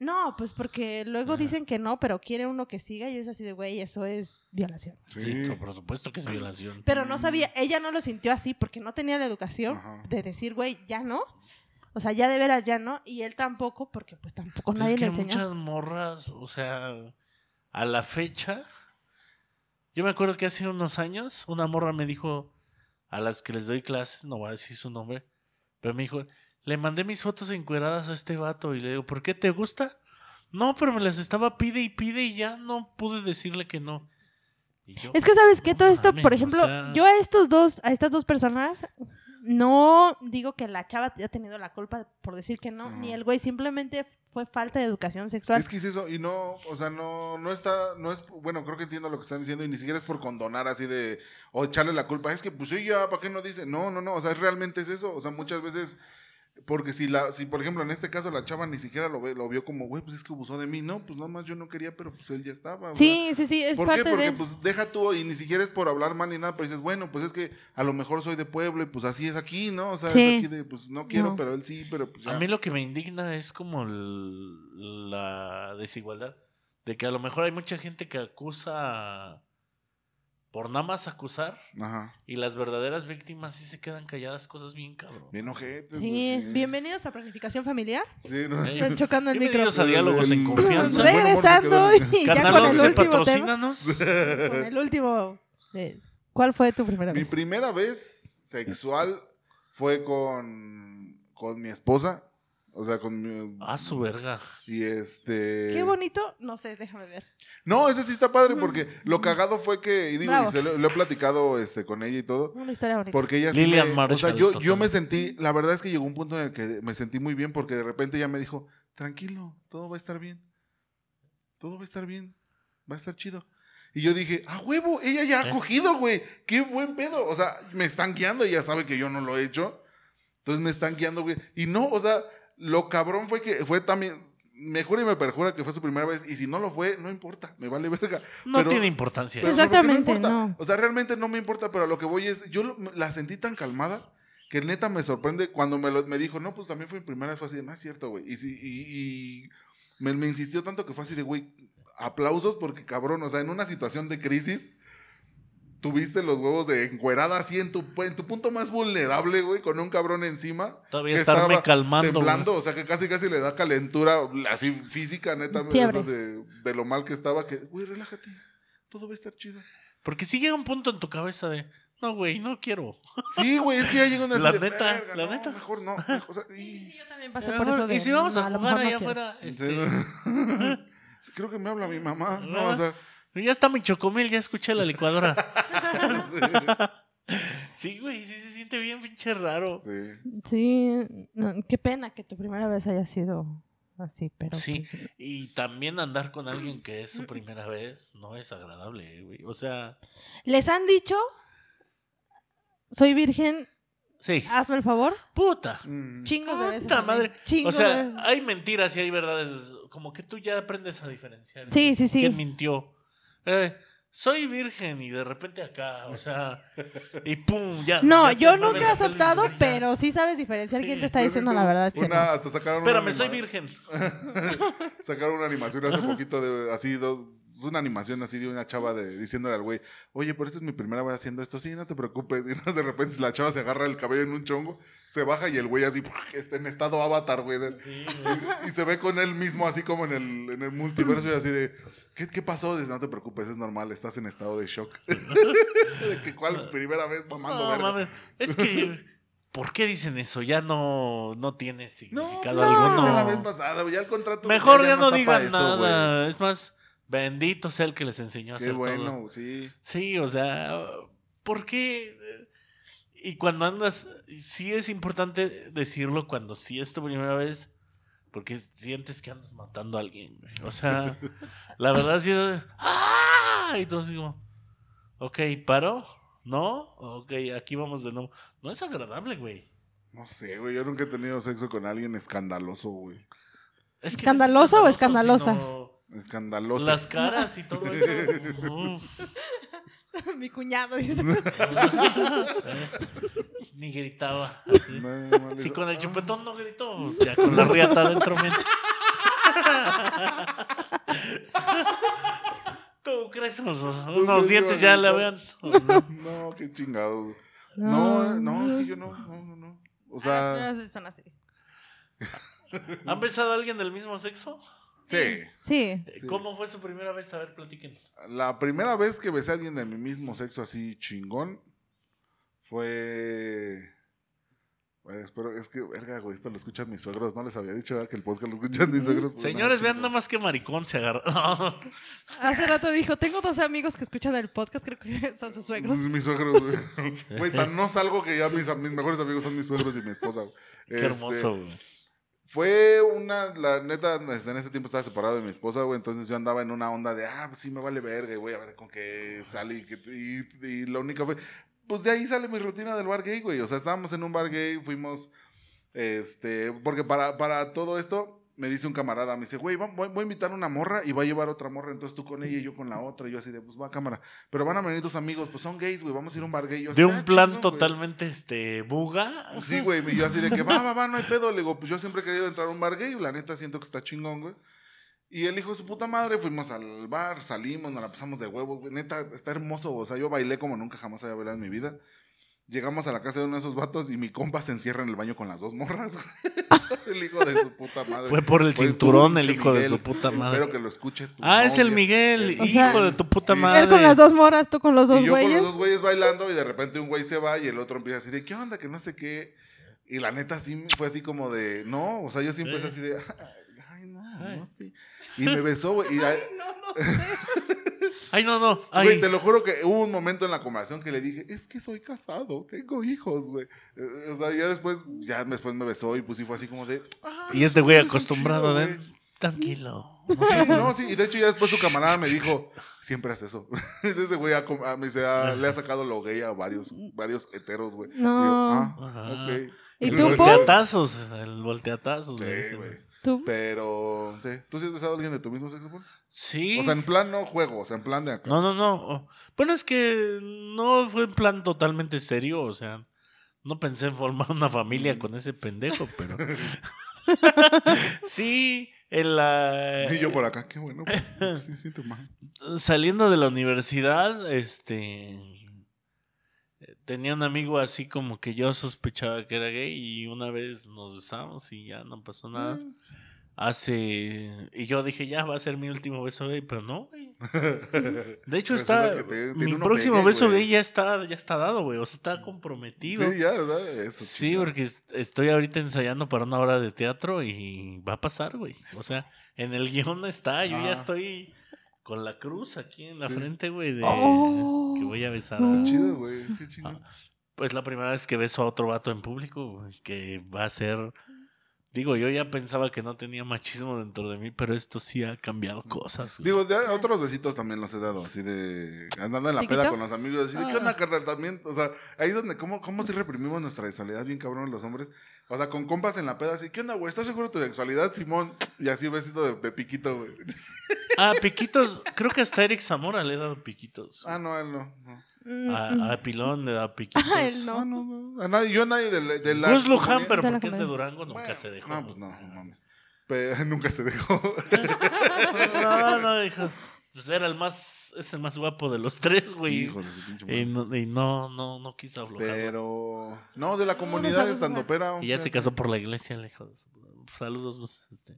No, pues porque luego dicen que no, pero quiere uno que siga y es así de, güey, eso es violación. Sí, Sí. por supuesto que es violación. Pero no sabía, ella no lo sintió así porque no tenía la educación Ajá. de decir, güey, ya no. O sea, ya de veras ya no. Y él tampoco, porque pues tampoco Pues nadie es que le enseñó. muchas morras, o sea, a la fecha, yo me acuerdo que hace unos años una morra me dijo, a las que les doy clases, no voy a decir su nombre, pero me dijo, le mandé mis fotos encueradas a este vato y le digo, ¿por qué te gusta? No, pero me las estaba pide y pide y ya no pude decirle que no. Yo, Es que sabes que no todo esto, mames, por o ejemplo, sea, yo a estos dos, a estas dos personas, no digo que la chava haya tenido la culpa por decir que no, ni el güey, simplemente fue falta de educación sexual. Es que es eso, y no, o sea, no, no está, no es, bueno, creo que entiendo lo que están diciendo, y ni siquiera es por condonar así de, o echarle la culpa, es que pues ella, ¿para qué no dice? No, no, no, o sea, realmente es eso, o sea, muchas veces, porque si la, si por ejemplo en este caso la chava ni siquiera lo ve, lo vio como, güey, pues es que abusó de mí, no, pues nada más yo no quería, pero pues él ya estaba. Sí, sí, sí, es ¿Por parte qué? Porque de... pues deja tú, y ni siquiera es por hablar mal ni nada, pero dices, bueno, pues es que a lo mejor soy de pueblo y pues así es aquí, ¿no? O sea, Sí. es aquí de, pues no quiero, No. pero él sí, pero pues ya. A mí lo que me indigna es como el- la desigualdad. De que a lo mejor hay mucha gente que acusa por nada más acusar Ajá. y las verdaderas víctimas sí se quedan calladas, cosas bien cabrón. Bien ojetes, Sí, bienvenidos a Planificación Familiar. Sí, ¿no? Están chocando el micro. Bienvenidos a Diálogos en Confianza. Re- Regresando y ya con el 11, último tema. patrocínanos. Con el último. eh, ¿Cuál fue tu primera Mi vez? primera vez sexual fue con, con mi esposa. O sea, con mi. Ah, su verga. Y este. Qué bonito. No sé, déjame ver. No, ese sí está padre porque lo cagado fue que. Y digo, Bravo. y se lo, lo he platicado este, con ella y todo. Una historia bonita. Porque ella sí Lilian me- Marshall, O sea, yo, yo totalmente. me sentí, la verdad es que llegó un punto en el que me sentí muy bien porque de repente ella me dijo, tranquilo, todo va a estar bien. Todo va a estar bien. Va a estar chido. Y yo dije, ah, huevo, ella ya ha ¿Eh? cogido, güey. Qué buen pedo. O sea, me están guiando, ella sabe que yo no lo he hecho. Entonces me están guiando, güey. Y no, o sea, lo cabrón fue que fue también, me jura y me perjura que fue su primera vez. Y si no lo fue, no importa, me vale verga. No Pero- tiene importancia. pero eso. ¿por qué Exactamente, importa? no. O sea, realmente no me importa, pero a lo que voy es, yo lo- la sentí tan calmada que neta me sorprende cuando me, lo- me dijo, no, pues también fue mi primera vez, fue así, de, no es cierto, güey. Y, sí, y, y me, me insistió tanto que fue así de, güey, aplausos porque cabrón, o sea, en una situación de crisis, tuviste los huevos de encuerada así en tu, en tu punto más vulnerable, güey, con un cabrón encima. Todavía que estarme estaba calmando. Temblando, o sea, que casi casi le da calentura, así física, neta, de, de lo mal que estaba, que, güey, relájate, todo va a estar chido. Porque si llega un punto en tu cabeza de, no, güey, no quiero. Sí, güey, es que ya llega una La de, neta, "Verga, la no, neta". Mejor no. mejor", o sea, y- Sí, yo también pasé A por eso de. y si vamos "No, a lo jugar no allá quiero". afuera, este, Creo que me habla mi mamá. No, o sea, ya está mi chocomil, ya escuché la licuadora. sí, güey, sí se siente bien pinche raro. sí. Sí, no, qué pena que tu primera vez haya sido así, pero. Sí, pues, y también andar con alguien que es su primera vez no es agradable, güey. O sea, Les han dicho, soy virgen, sí, hazme el favor. puta. Mm. Chingos de veces. Puta madre. chingos O sea, de- hay mentiras y hay verdades. Como que tú ya aprendes a diferenciar. Sí, sí, sí. ¿Quién mintió? Eh, soy virgen y de repente acá, o sea, y pum, ya. No, ya yo nunca he aceptado, pero sí sabes diferenciar quién te está diciendo la verdad. Que una, no. Hasta sacaron una Espérame, soy anima- virgen. Sacaron una animación hace poquito de así, dos, es una animación así de una chava de, diciéndole al güey, oye, pero esta es mi primera vez haciendo esto, sí, no te preocupes. Y no, de repente la chava se agarra el cabello en un chongo, se baja y el güey así está en estado avatar, güey. de- Sí, güey. Y, y se ve con él mismo así como en el, en el multiverso y así de, ¿qué, qué pasó? Dice, no te preocupes, es normal, estás en estado de shock. de que cuál primera vez mamando, No, verga. mames. Es que, ¿por qué dicen eso? Ya no, no tiene No, significado no, alguno. desde la vez pasada, ya el contrato. Mejor ya, no digan eso, nada. Es más, bendito sea el que les enseñó a. Qué hacer bueno, todo. sí. Sí, o sea, ¿por qué? Y cuando andas, sí es importante decirlo cuando sí es tu primera vez, porque sientes que andas matando a alguien. güey. O sea, la verdad sí es... ¡Ah! Y entonces digo, ok, ¿paro? ¿No? Ok, aquí vamos de nuevo. No es agradable, güey. No sé, güey, yo nunca he tenido sexo con alguien escandaloso, güey. Es que ¿Escandaloso no o es escandalosa? sino Escandaloso. Las caras y todo eso. uf. Mi cuñado dice. Ni gritaba. No, no, no, Si con el chupetón no gritó, pues ya con la riata adentro. ¿Tú crees unos, unos crees dientes ya le a vean? No, qué chingado. No, eh, no, es que yo no, no, no, no. O sea, Ah, son así. ¿Han besado a alguien del mismo sexo? Sí. Sí. Eh, ¿Cómo fue su primera vez? A ver, platiquen. La primera vez que besé a alguien de mi mismo sexo así chingón fue. Bueno, espero, es que, verga, güey, esto lo escuchan mis suegros. No les había dicho ¿verdad? que el podcast lo escuchan mis suegros. pues, Señores, vean nada más que maricón se agarra. No. Hace rato dijo, tengo dos amigos que escuchan el podcast, creo que son sus suegros. Mis suegros, güey. Güey, tan no salgo que ya mis, mis mejores amigos son mis suegros y mi esposa. güey. Qué Este, hermoso, güey. Fue una, la neta, este, en ese tiempo estaba separado de mi esposa, güey, entonces yo andaba en una onda de, ah, pues sí me vale verga, güey, a ver con qué sale y, qué- y, y la única fue, pues de ahí sale mi rutina del bar gay, güey, o sea, estábamos en un bar gay, fuimos, este, porque para, para todo esto, me dice un camarada, me dice, güey, voy, voy a invitar una morra y va a llevar otra morra, entonces tú con ella y yo con la otra, y yo así de, pues va cámara, pero van a venir tus amigos, pues son gays, güey, vamos a ir a un bar gay. Yo así, De un "Ah, plan chingón, güey". totalmente este buga. Sí, güey, y yo así de que va, va, va, no hay pedo. Le digo, pues yo siempre he querido entrar a un bar gay, la neta siento que está chingón, güey. Y el hijo de su puta madre, fuimos al bar, salimos, nos la pasamos de huevos, güey. Neta, está hermoso, o sea, yo bailé como nunca jamás había bailado en mi vida. Llegamos a la casa de uno de esos vatos y mi compa se encierra en el baño con las dos morras, güey. el hijo de su puta madre. Fue por el Pues, cinturón tú, el hijo de su puta madre. Espero que lo escuche tu Ah, es el. Miguel, O hijo sea, de tu puta sí. madre. Él con las dos moras, tú con los dos y yo con güeyes. los dos güeyes bailando y de repente un güey se va y el otro empieza así de, ¿qué onda? Que no sé qué. Y la neta sí fue así como de, no, o sea, yo sí empecé así de, ay, no, Ay. no sé. Y me besó, güey. Y, ay, No, no. Ay, no, no. Ay. güey, te lo juro que hubo un momento en la conversación que le dije, es que soy casado, tengo hijos, güey. Eh, O sea, ya después, ya después me besó y pues sí fue así como de, "Ah, Y este güey acostumbrado chido, de... güey". Tranquilo. Sí, sí, no, sí, y de hecho ya después su camarada me dijo, siempre hace eso. Ese güey a- me dice, ah, le ha sacado lo gay a varios, varios heteros, güey. Y yo, No. ah, Ajá. ok. ¿Y El tú, volteatazos, el volteatazos. Sí, güey. ¿Tú? Pero, sí. ¿tú sí has besado a alguien de tu mismo sexo, Paul? Sí. O sea, en plan no juego, o sea, en plan de acá. No, no, no. Bueno, es que no fue en plan totalmente serio, o sea, no pensé en formar una familia con ese pendejo, pero... sí, en la... Y yo por acá, qué bueno. pues, Sí, siento mal. Saliendo de la universidad, este... Tenía un amigo así como que yo sospechaba que era gay y una vez nos besamos y ya no pasó nada. Mm. Hace... Y yo dije, ya va a ser mi último beso gay, pero no, güey. De hecho, está. te- Mi próximo pegue, beso güey. gay ya está, ya está dado, güey. O sea, está comprometido. Sí, ya, ¿verdad? Eso. Sí, chingada. porque est- estoy ahorita ensayando para una obra de teatro y va a pasar, güey. O sea, en el guion está, yo ya Ah. estoy con la cruz aquí en la Sí. frente, güey, de Oh. que voy a besar. Está chido, güey. Qué chido. Ah, Pues la primera vez que beso a otro vato en público, güey, que va a ser... Digo, yo ya pensaba que no tenía machismo dentro de mí, pero esto sí ha cambiado cosas. güey. Digo, de otros besitos también los he dado, así de andando en la peda con los amigos, así de, ¿qué Ah. onda, carnal? También, o sea, ahí es donde, ¿cómo, cómo si reprimimos nuestra sexualidad bien cabrón los hombres? O sea, con compas en la peda, así, ¿qué onda, güey? ¿Estás seguro de tu sexualidad, Simón? Y así besito de, de piquito, güey. Ah, piquitos. Creo que hasta Eric Zamora le he dado piquitos. Ah, no, él no. no. Mm, mm. A, a Pilón le da piquitos. Ah, él no. No, no, no. A nadie, yo a nadie de, la- de la... Gus Luján, pero porque es de. Durango, nunca Bueno, se dejó. No, pues no, no mames. Pero nunca se dejó. No, no, hijo. Pues era el más, es el más guapo de los tres, güey. Sí, hijo de su pinche y no, y no, no, no quiso aflojar. Pero... No, de la No, comunidad no pera. Y ya se casó por la iglesia, el hijo de su... Saludos, Gus. Este.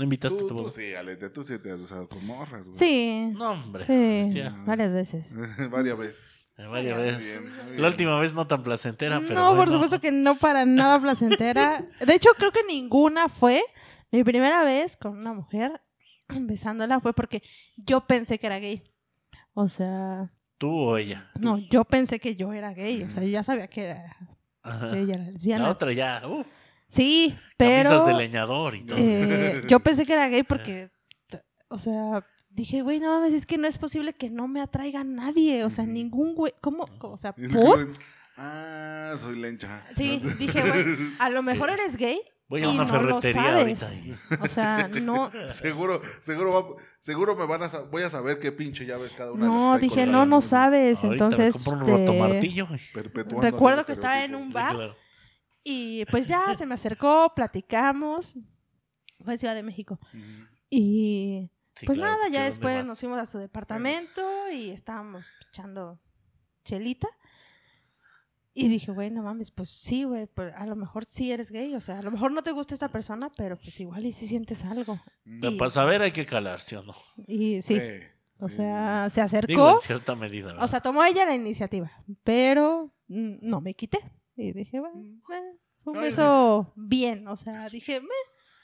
¿No invitaste a Tú, tu tú boda? sí, Alete, tú sí te has besado con morras, güey. Sí. No, hombre. Sí, hostia, varias veces. Varias veces. eh, varias veces. bien, muy bien. La última vez no tan placentera, pero no, por supuesto que no para nada placentera. De hecho, creo que ninguna fue. Mi primera vez con una mujer besándola fue porque yo pensé que era gay. O sea, ¿Tú o ella? no, yo pensé que yo era gay. O sea, yo ya sabía que era, Ajá. ella era lesbiana. La otra ya, uh, Sí, pero camisas de leñador y todo. eh, yo pensé que era gay porque, t- o sea, dije, güey, no mames, es que no es posible que no me atraiga nadie. O sea, ningún güey, ¿cómo? O sea, ¿por? Ah, soy lencha. Sí, dije, güey, a lo mejor eres gay Voy a y una no lo ferretería sabes. ahorita. y- O sea, no, Seguro, seguro, va- seguro me van a voy a saber qué pinche llaves cada una. no, dije, no, no sabes. Ahorita Entonces, me compro un rotomartillo. recuerdo que estaba en un Sí, bar claro. Y pues ya se me acercó, platicamos. Fue en Ciudad de México. Y Sí, pues claro, nada, ya ¿dónde después vas? nos fuimos a su departamento y estábamos echando chelita. Y dije, güey, no mames, pues sí, güey, pues a lo mejor sí eres gay, o sea, a lo mejor no te gusta esta persona, pero pues igual y sí sientes algo. Para saber hay que calar, ¿sí o no? Y sí, o sea, se acercó, Digo, en cierta medida. ¿verdad? o sea, tomó ella la iniciativa, pero mm, no me quité. Y dije, bueno, eh, fue un No, beso bien, o sea, dije, me,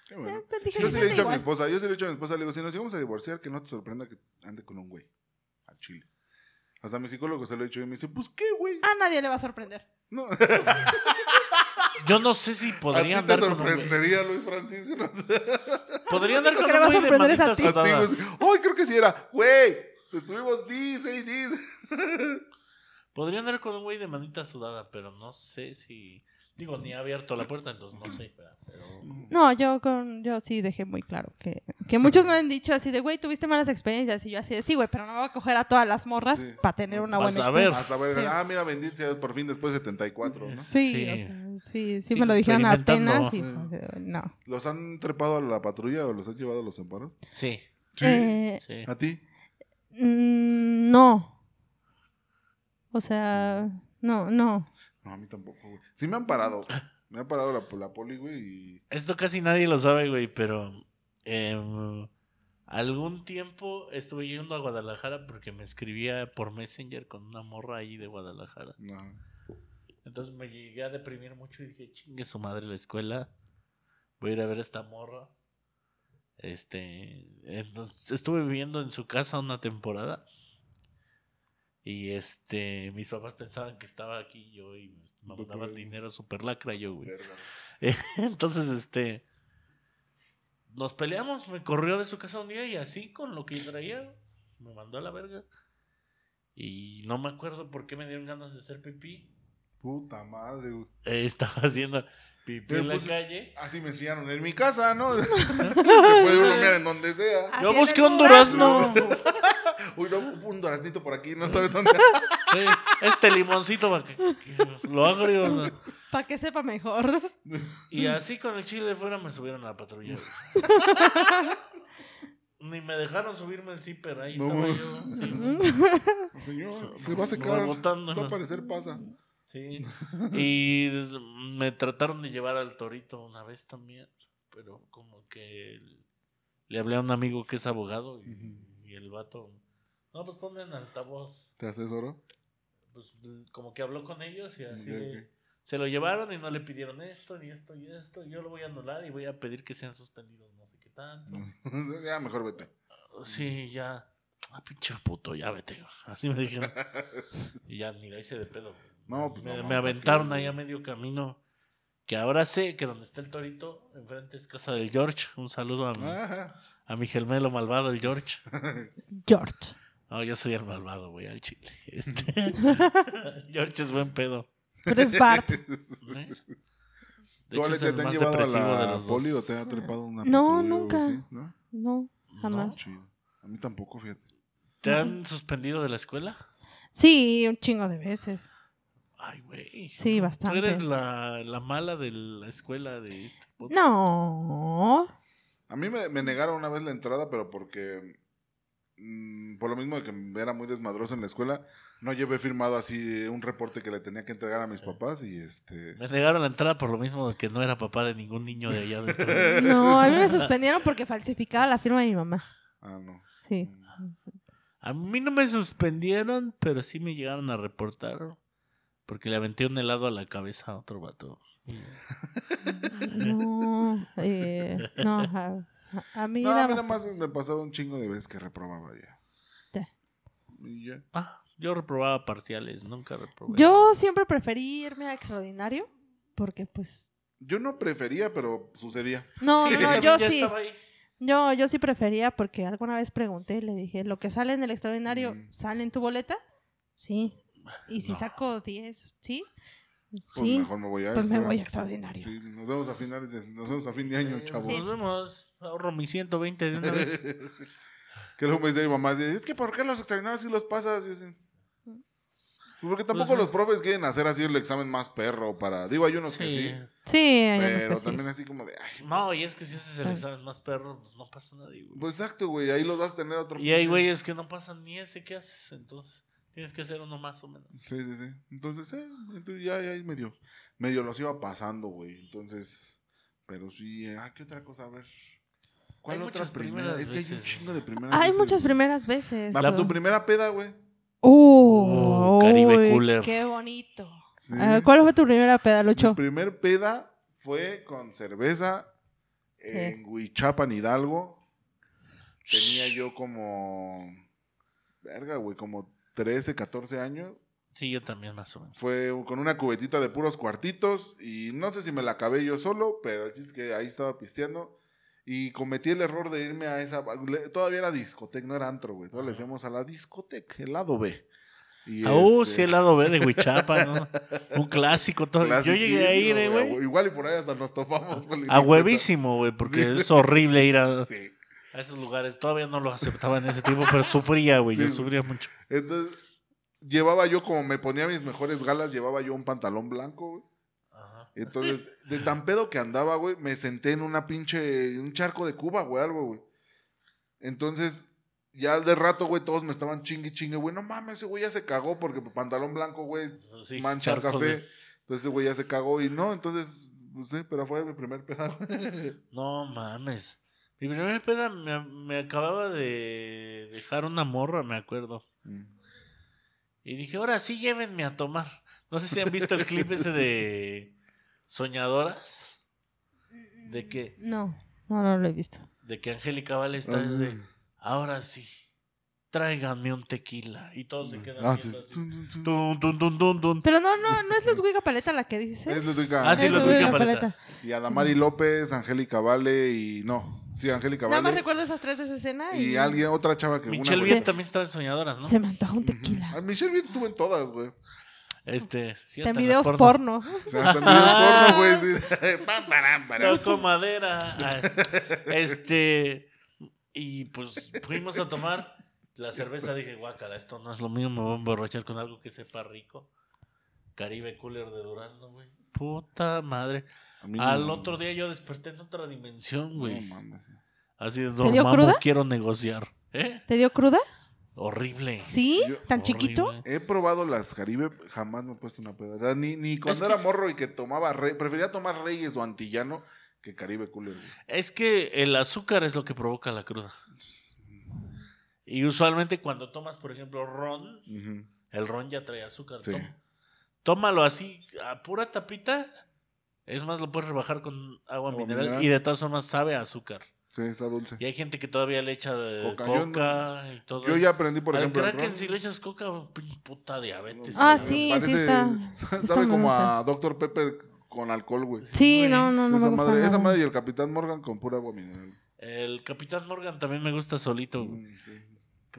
Qué bueno. pues dije, Yo se sí le he dicho a mi igual. esposa, yo sí le he dicho a mi esposa, le digo, si nos íbamos a divorciar, que no te sorprenda que ande con un güey. A Chile. Hasta mi psicólogo se lo he dicho y me dice, pues qué, güey. A nadie le va a sorprender. No. Yo no sé si a podría ti te andar con un güey. sorprendería, Luis Francisco. No sé. Podría andar con que le un va a güey de sorprender es a ti. A. Ay, creo que sí era. Güey, estuvimos dice y dice. Podría andar con un güey de manita sudada, pero no sé si... Digo, ni ha abierto la puerta, entonces no sé. Pero... No, yo con yo sí dejé muy claro que, que muchos me han dicho así de, güey, tuviste malas experiencias. Y yo así de, sí, güey, pero no me voy a coger a todas las morras Sí. para tener una Vas buena a ver. experiencia. Hasta ver, Sí. ah, mira, bendito sea Dios, por fin después de 74, ¿no? Sí, Sí. o sea, sí, sí, Sí, me lo dijeron apenas y no. ¿Los han trepado a la patrulla o los han llevado a los amparos? Sí, Eh, sí. ¿A ti? mm, no. O sea, no, no. No, a mí tampoco, güey. Sí me han parado. Me ha parado la, la poli, güey, y... Esto casi nadie lo sabe, güey, pero... em, algún tiempo estuve yendo a Guadalajara porque me escribía por Messenger con una morra ahí de Guadalajara. No. Entonces me llegué a deprimir mucho y dije, chingue su madre la escuela. Voy a ir a ver a esta morra. Este, entonces, estuve viviendo en su casa una temporada. Y este, mis papás pensaban que estaba aquí yo y me mandaban dinero super lacra yo, güey. Entonces, este, nos peleamos, me corrió de su casa un día y así con lo que traía, me mandó a la verga. Y no me acuerdo por qué me dieron ganas de hacer pipí. Puta madre, güey. Eh, estaba haciendo. Pipí Pero en la pues, calle. Así me enseñaron en mi casa, ¿no? Se puede uno mirar en donde sea. Yo busqué un durazno. Uy, no, un duraznito por aquí, no sabes dónde. Sí, este limoncito para que, que lo agrio. ¿no? Para que sepa mejor. Y así con el chile de fuera me subieron a la patrulla. Ni me dejaron subirme el zipper, ahí No, estaba yo. sí. Señor, se va a secar. Va a ¿no? parecer pasa. Sí. Y me trataron de llevar al torito una vez también, pero como que le hablé a un amigo que es abogado y, y el vato, no, pues ponme en altavoz. ¿Te asesoro? Pues como que habló con ellos y así se lo llevaron y no le pidieron esto, ni esto, y esto. y Yo lo voy a anular y voy a pedir que sean suspendidos, no sé qué tanto. ya, mejor vete. Sí, ya. Ah, pinche puto, ya vete. Así me dijeron. Y ya ni la hice de pedo. No, pues me, no, me ¿para aventaron ahí a medio camino. Que ahora sé que donde está el torito, enfrente es casa del George. Un saludo a mi, Ajá. a mi gemelo malvado, el George. George. No, yo soy el malvado, güey, al chile. Este. George es buen pedo. Pero es Bart. ¿eh? De ¿Tú, hecho, es te, el te han más llevado a depresivo de la los poli o dos. te ha trepado una No, nunca. así? ¿No? No, jamás. Chido. A mí tampoco, fíjate. ¿Te han suspendido de la escuela? Sí, un chingo de veces. Ay, güey. Sí, Tú bastante. eres la, la mala de la escuela de este podcast. No. A mí me, me negaron una vez la entrada, pero porque mm, por lo mismo de que era muy desmadroso en la escuela, no llevé firmado así un reporte que le tenía que entregar a mis papás y este... Me negaron la entrada por lo mismo de que no era papá de ningún niño de allá dentro. No, a mí me suspendieron porque falsificaba la firma de mi mamá. Ah, no. Sí. A mí no me suspendieron, pero sí me llegaron a reportar. Porque le aventé un helado a la cabeza a otro vato. No, eh, no, a, a mí No, a nada mí nada más- más me pasaba un chingo de veces que reprobaba ya. Ya. Y ya. Ah, yo reprobaba parciales, nunca reprobé. Yo siempre preferí irme a extraordinario porque pues Yo no prefería, pero sucedía. no, Sí, no, yo sí. estaba ahí. Yo yo sí prefería porque alguna vez pregunté, le dije, "¿Lo que sale en el extraordinario Mm. sale en tu boleta?" Sí. Y si No. saco 10, ¿sí? Pues Sí. mejor me voy a Pues me voy a extraordinario. Sí, nos vemos a finales de, nos vemos a fin de año, chavos. Nos vemos. Ahorro mis 120 de una vez. que luego me dice mi mamá, es que ¿por qué los extraordinarios sí los pasas? Y así, "Pues porque tampoco Pues, los profes quieren hacer así el examen más perro para... Digo, hay unos que Sí. sí, hay unos pero que sí. también así como de... Ay, No, y es que si haces el examen más perro, pues no pasa nadie, güey. pues exacto, güey, ahí los vas a tener otro... Y hay güeyes que no pasan ni ese que haces, entonces tienes que hacer uno más o menos. Sí, sí, sí. Entonces, eh, entonces ya, ya ahí medio, medio los iba pasando, güey. Entonces, pero sí, ah, ¿qué otra cosa? A ver. ¿Cuál Hay otra muchas primera? primeras Es que hay un veces, chingo de primeras Hay veces, muchas güey. primeras veces. La, tu primera peda, güey. Uh, Uh, Caribe uy, Cooler. Qué bonito. Sí. ¿Cuál fue tu primera peda, Mi Lucho? primer peda fue con cerveza en Huichapan, Hidalgo. Tenía yo como. Verga, güey, como 13, 14 años. Sí, yo también más o menos. Fue con una cubetita de puros cuartitos. Y no sé si me la acabé yo solo, pero es que ahí estaba pisteando. Y cometí el error de irme a esa. le- Todavía era discoteca, no era antro, güey. Todavía le decíamos a la discoteca, el lado B. Ah, uh, este, sí, el lado B de Huichapa, ¿no? Un clásico. Todo. Yo llegué a ir, eh, güey. Igual y por ahí hasta nos topamos. güey, A huevísimo, güey, porque Sí. es horrible ir a, cuenta. Sí. a esos lugares. Todavía no lo aceptaba en ese tiempo, pero sufría, güey. Sí, Yo sufría mucho. Entonces, llevaba yo, como me ponía mis mejores galas, llevaba yo un pantalón blanco, güey. Entonces, de tan pedo que andaba, güey, me senté en una pinche, un charco de Cuba, güey, algo, güey. Entonces, ya de rato, güey, todos me estaban chingue, chingue, güey, no mames, ese güey ya se cagó porque pantalón blanco, güey, Sí, mancha el café. de- Entonces, ese güey ya se cagó y no, entonces, pues sí, pero fue mi primer güey. No mames. Mi primera peda me, me acababa de dejar una morra, me acuerdo. Y dije, ahora sí llévenme a tomar. No sé si han visto el clip ese de Soñadoras. De que, No, no, no lo he visto. de que Angélica Vale está de, ahora sí, tráiganme un tequila. Y todos se quedan Ah, sí. así. Pero no, no, no es Ludwiga Paleta la que dice. Es. Ah, sí, Es Ludwika Ludwiga Paleta. Y Adamari López, Angélica Vale y no. Sí, Angélica Nada más Vale. recuerdo esas tres de esa escena. Y, Y alguien, otra chava que Michelle güey. también estaba en Soñadoras, ¿no? Se me antoja un tequila. Ah, Michelle Viet estuvo en todas, güey. Este, sí, Está en videos las porno. O sea, hasta en videos porno, güey. sí. Toco madera. Ay, Este, y pues fuimos a tomar la cerveza. Dije, guácala, esto no es lo mío. Me voy a emborrachar con algo que sepa rico. Caribe Cooler de Durazno, güey. Puta madre. No- Al otro día yo desperté en otra dimensión, No güey. mames. Así de "No, quiero negociar. ¿Eh? ¿Te dio cruda? Horrible. ¿Sí? Yo- ¿Tan chiquito? He probado las Caribe, jamás me he puesto una peda. Ni, ni cuando Es era que- morro y que tomaba Rey, prefería tomar Reyes o Antillano que Caribe Cooler. Es que el azúcar es lo que provoca la cruda. Y usualmente cuando tomas, por ejemplo, ron, el ron ya trae azúcar. Sí. Tómalo así, a pura tapita. Es más, lo puedes rebajar con agua, Agua mineral, mineral. y de todas formas sabe a azúcar. Sí, está dulce. Y hay gente que todavía le echa de Coca, coca, yo y todo. Yo ya aprendí, por Al ejemplo, el Kraken, si le echas coca, pin- puta diabetes. Ah, sí, Parece- sí está. Sabe está como a Dr. Pepper con alcohol, güey. Sí, no, no, Sí, no me esa, gusta madre, esa madre y el Capitán Morgan con pura agua mineral. El Capitán Morgan también me gusta solito. güey. Mm, sí.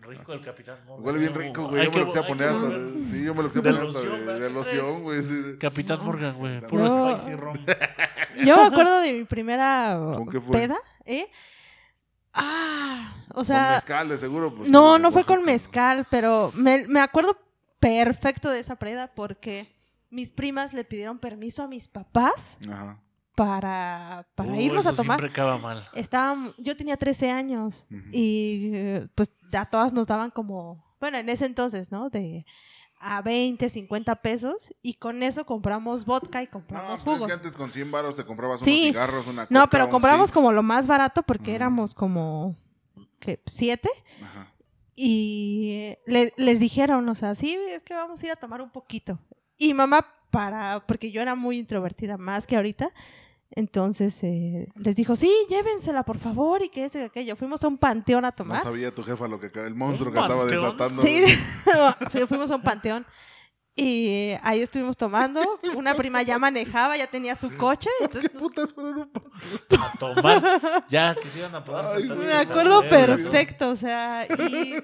Rico el Capitán Morgan. Huele bien ¿no? rico, güey. Hay Yo me lo que- quise poner hasta de, Sí, yo me lo quise poner hasta loción, de, ¿verdad? de ¿Qué loción, güey. sí. Capitán Morgan, güey. Puro spicy rum. Yo me acuerdo de mi primera ¿Con qué fue? peda, ¿eh? Ah, o Con sea, mezcal, de seguro. Pues, no, no fue con mezcal, pero me, me acuerdo perfecto de esa peda porque mis primas le pidieron permiso a mis papás Ajá. Para, para Uh, irnos a tomar. siempre acaba mal. Estaban, yo tenía 13 años y eh, pues a todas nos daban como, bueno, en ese entonces, ¿no? De a 20, 50 pesos y con eso compramos vodka y No, compramos pues es jugos. que antes con 100 baros te comprabas Sí. unos cigarros, una No, coca, pero un compramos Six. como lo más barato porque éramos como, ¿qué? ¿Siete? Ajá. Y eh, le- les dijeron, o sea, sí, es que vamos a ir a tomar un poquito. Y mamá, para, porque yo era muy introvertida más que ahorita, entonces eh, les dijo, sí, llévensela, por favor, y que eso y aquello. Fuimos a un panteón a No tomar. sabía tu jefa lo que el monstruo ¿Un que estaba desatando. Sí, fu- fuimos a un panteón. Y eh, ahí estuvimos tomando. Una prima ya manejaba, ya tenía su coche. Entonces, ¿Qué putas fueron un A tomar. Ya, que se iban a poder Ay, me acuerdo ¿no? perfecto, o sea, y...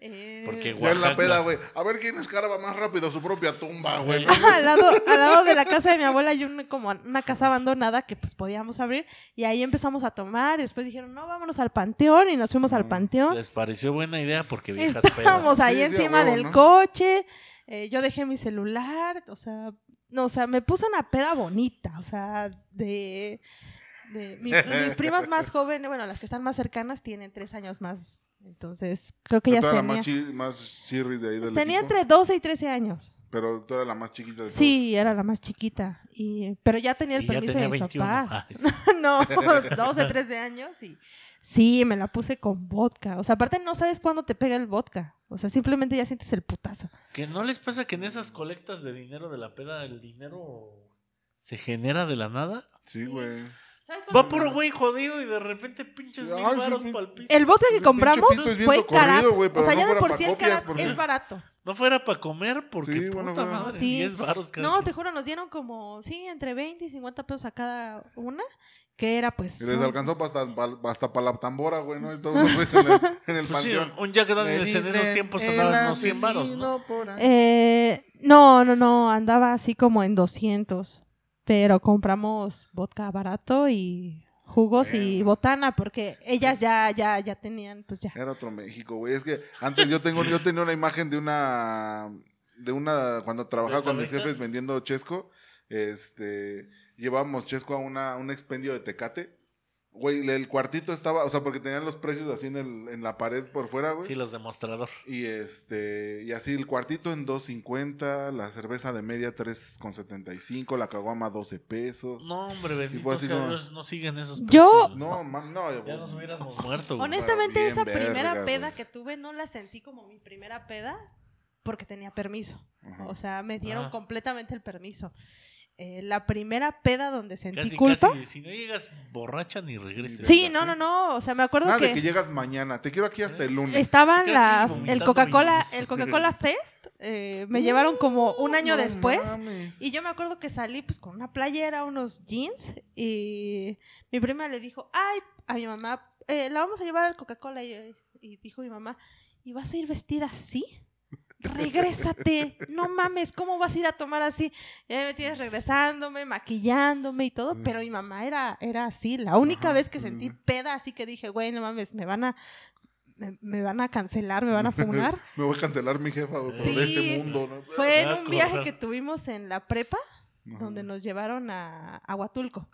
eh, Porque Ya en la Oaxaca. peda, güey. A ver quién escarba más rápido su propia tumba, güey. Al lado, al lado de la casa de mi abuela hay un, como una casa abandonada que pues podíamos abrir y ahí empezamos a tomar y después dijeron, no, vámonos al panteón y nos fuimos al Mm, panteón. Les pareció buena idea porque viejas Estábamos pedas. ahí Sí, encima huevo, del ¿no? coche, eh, yo dejé mi celular, o sea, no, o sea, me puso una peda bonita, o sea, de... de mi- mis primas más jóvenes, bueno, las que están más cercanas tienen tres años más, entonces creo que ya tú eras la tenía... más, chi- más chirris de ahí del Tenía equipo, entre 12 y 13 años. Pero tú eras la más chiquita de todos. Sí, era la más chiquita. Y, pero ya tenía el Y permiso tenía de mis 21. papás. No, 12, 13 años y sí, me la puse con vodka. O sea, aparte no sabes cuándo te pega el vodka. O sea, simplemente ya sientes el putazo. ¿Que no les pasa que en esas colectas de dinero de la peda el dinero se genera de la nada? Sí, güey. ¿Sabes Va puro güey jodido y de repente pinches mil varos sí. pa'l piso. El El que compramos es fue carato. güey, pero o sea, no ya de fuera por sí el porque- es barato. No fuera para comer porque Sí, puta fuera- madre, Sí. 10 varos cada No, quien. te juro, nos dieron como, sí, entre 20 y 50 pesos a cada una, que era pues... Y les un- alcanzó hasta, hasta para la tambora, güey, ¿no? Y todos los güeyes en el, en el Pues sí, un Jack Daniels en esos tiempos el andaban unos 100 varos. Eh, no, no, no, andaba así como en 200. Pero compramos vodka barato y jugos y botana porque ellas ya, ya, ya tenían, pues ya. Era otro México, güey. Es que antes yo tengo, yo tenía una imagen de una, de una, cuando trabajaba ¿De con mis jefes vendiendo chesco, este, llevábamos chesco a una, un expendio de tecate. Güey, el cuartito estaba, o sea, porque tenían los precios así en, el, en la pared por fuera, güey. Sí, los demostrador. Y este, y así el cuartito en 2.50, la cerveza de media 3.75, la caguama 12 pesos. No, hombre, bendito fue así sea Dios, no siguen esos Yo- precios. No, mam, no. Ya nos hubiéramos muerto. güey. Honestamente, esa primera peda güey. que tuve no la sentí como mi primera peda porque tenía permiso. Ajá. O sea, me dieron Ah. completamente el permiso. Eh, la primera peda donde sentí Casi, culpa. casi, si no llegas borracha ni regreses. Sí, no, no, no. O sea, me acuerdo Nada de que, que llegas mañana. Te quiero aquí hasta el lunes. estaban que las el Coca-Cola, el Coca-Cola Fest. eh, me llevaron como un año No después. mames. Y yo me acuerdo que salí pues con una playera, unos jeans y mi prima le dijo, ay, a mi mamá, eh, la vamos a llevar al Coca-Cola y, y dijo mi mamá, ¿y vas a ir vestida así? Regrésate, no mames, ¿cómo vas a ir a tomar así? Ya me tienes regresándome, maquillándome y todo, pero mi mamá era, era así, la única Ajá, vez que sentí peda, así que dije, güey, no mames, me van a, me, me van a cancelar, me van a fumar. Me voy a cancelar mi jefa por Sí. de este mundo. ¿no? Fue en Ah, un viaje que tuvimos en la prepa, Ajá. donde nos llevaron a, a Huatulco.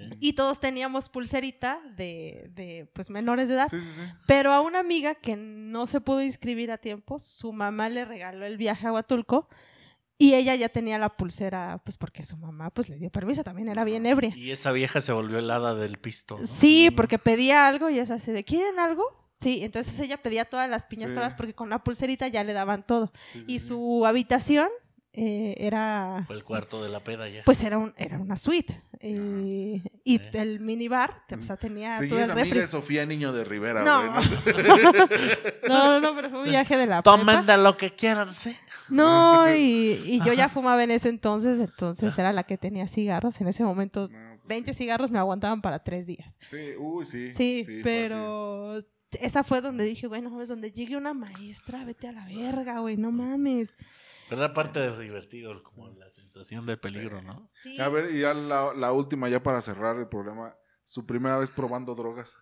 Eh, Y todos teníamos pulserita de, de pues menores de edad. Sí, sí, sí. Pero a una amiga que no se pudo inscribir a tiempo, su mamá le regaló el viaje a Huatulco y ella ya tenía la pulsera, pues porque su mamá pues le dio permiso, también era bien ebria. Y esa vieja se volvió el hada del pisto. ¿no? Sí, porque pedía algo y es así de, ¿quieren algo? Sí, entonces ella pedía todas las piñas coladas porque con la pulserita ya le daban todo. Y su habitación eh, era, Fue el cuarto de la peda ya. pues era, un, era una suite. eh, y Eh. el minibar, o sea, tenía Sí, todo es el amiga refri. de Sofía Niño de Rivera, No. güey. No, no, no, pero fue un viaje de la prepa. Tomen lo que quieran, sí. No, y, y yo ya fumaba en ese entonces, entonces era la que tenía cigarros. En ese momento, No, pues 20 cigarros me aguantaban para tres días. Sí, uy, sí. Sí, fue pero esa fue donde dije, bueno, es donde llegue una maestra, vete a la verga, güey, no mames. Pero era parte del divertido, como la sensación del peligro, ¿no? Sí. A ver, y ya la, la última, ya para cerrar el programa. Su primera vez probando drogas.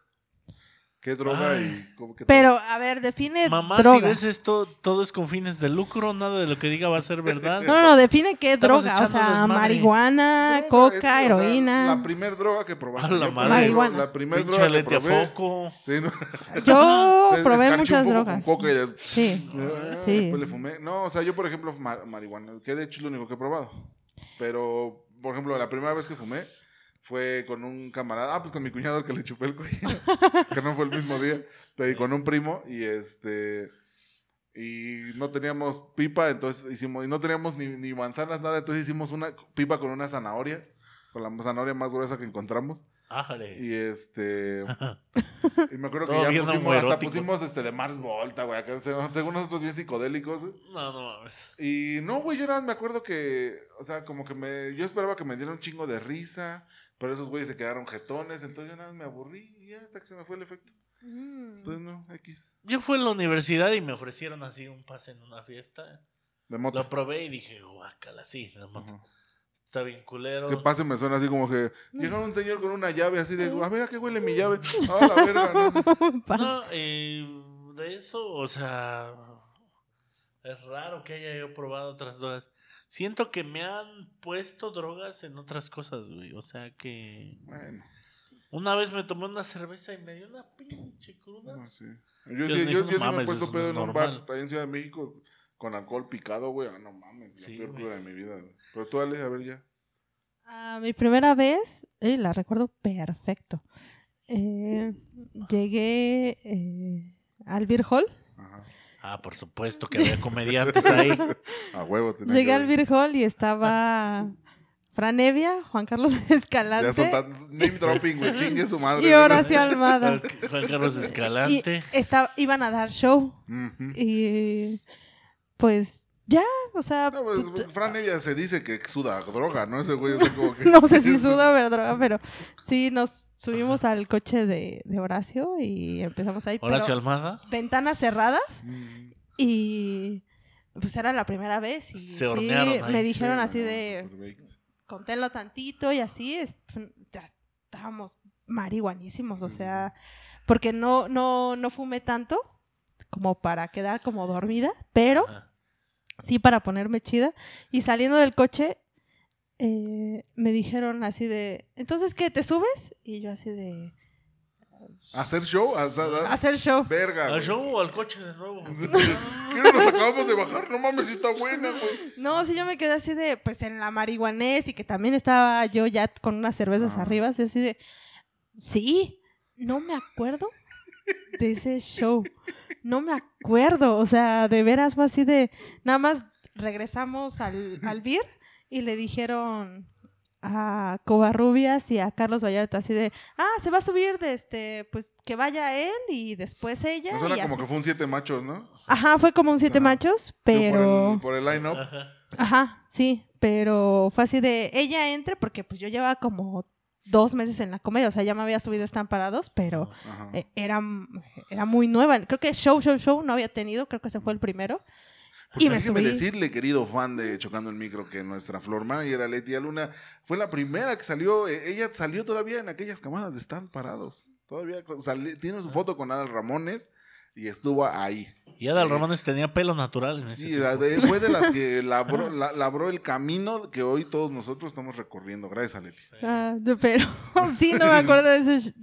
¿Qué droga Ay. y cómo que Pero, a ver, define Mamá, si ves esto, todo es con fines de lucro, nada de lo que diga va a ser verdad. No, no, define qué Estamos droga. O sea, desmadre. marihuana, Droga, coca, es que, o sea, heroína. la primer droga que probamos. A la Yo, madre. Marihuana. La primer Pinche droga que lete a probé. foco. Sí, ¿no? Yo Se probé muchas un poco drogas. Con coca y Sí, Ah, sí. Después le fumé. No, o sea, yo, por ejemplo, ma- marihuana, que de hecho es lo único que he probado. Pero, por ejemplo, la primera vez que fumé fue con un camarada, ah, pues con mi cuñado al que le chupé el cuello, que no fue el mismo día, pero con un primo y este y no teníamos pipa, entonces hicimos y no teníamos ni, ni manzanas nada, entonces hicimos una pipa con una zanahoria, con la zanahoria más gruesa que encontramos Ájale. y este y me acuerdo que ya pusimos, hasta pusimos este de Mars Volta, güey, según nosotros bien psicodélicos. No, no mames. Y no, güey, yo nada más me acuerdo que, o sea, como que me, yo esperaba que me diera un chingo de risa, pero esos güeyes se quedaron jetones, entonces yo nada más me aburrí y ya hasta que se me fue el efecto. Mm. Entonces no, X. Yo fui a la universidad y me ofrecieron así un pase en una fiesta. De moto. Lo probé y dije, guácala, sí, la moto. Está bien culero. Es que pase me suena así como que llega un señor con una llave así de, a ver a qué huele mi llave. Ah, la verga, no sé. Pasa. No, eh, de eso, o sea, es raro que haya yo probado otras drogas. Siento que me han puesto drogas en otras cosas, güey. O sea que Bueno, una vez me tomé una cerveza y me dio una pinche cruda. no sé. Yo, Dios sí, yo, no yo sí me he mames, puesto pedo en un bar ahí en Ciudad de México con alcohol picado, güey. Ah, no mames, la Sí, peor cruda de mi vida. güey. Pero tú, Ale, a ver ya. Ah, mi primera vez, eh, la recuerdo perfecto. Eh, llegué eh, al Beer Hall. Ajá. Ah, por supuesto que había comediantes ahí. A huevo. tenía Llegué que al. Beer Hall y estaba Fran Evia, Juan Carlos Ya Escalante soltando name dropping, güey. Chingue su madre. y. Horacio Almada. Juan Carlos Y Escalante. estaba, iban a dar show y pues ya, o sea, No, pues, pues, Fran Evia se dice que suda droga, ¿no? Ese güey, o sea, como que... no sé si suda droga, pero sí nos subimos al coche de, de Horacio y empezamos ahí. pero Horacio Almada. ventanas cerradas Mm, y pues era la primera vez y Se sí, hornearon ahí. me dijeron sí, así de perfecto. conténlo tantito y así es, ya estábamos marihuanísimos, o sea, porque no no no fumé tanto como para quedar como dormida, pero Ajá. Sí para ponerme chida. Y saliendo del coche, eh, me dijeron así de, entonces, ¿qué? ¿Te subes? Y yo así de, ¿Hacer show? ¿Hacer- hacer show. Verga, ¿Al show o al coche de nuevo? ¿Qué no nos acabamos de bajar? No mames, está buena, güey. No, sí, yo me quedé así de, pues en la marihuanés y que también estaba yo ya con unas cervezas Ah. arriba, así de, sí, no me acuerdo de ese show. No me acuerdo, o sea, de veras fue así de, nada más regresamos al, al beer y le dijeron a Covarrubias y a Carlos Vallarta así de, ah, se va a subir de este, pues que vaya él y después ella. Suena y como así. que fue un siete machos, ¿no? Ajá, fue como un siete Ajá. machos, pero... Por el, por el line-up. Ajá. Ajá, sí, pero fue así de ella entre porque pues yo llevaba como dos meses en la comedia, o sea, ya me había subido Están Parados, pero eh, era, era muy nueva. Creo que show, show, show no había tenido, creo que ese fue el primero. Porque Y me subí. decirle, querido fan de Chocando el Micro, que nuestra Flor era Letia Luna fue la primera que salió. eh, Ella salió todavía en aquellas camadas de stand parados. Todavía tiene su foto con Adal Ramones y estuvo ahí. Y Adal Sí. Ramones tenía pelo natural en ese Sí, de- fue de las que labró, la- labró el camino que hoy todos nosotros estamos recorriendo. Gracias a Leti. Ah, de- pero sí, no me acuerdo de ese.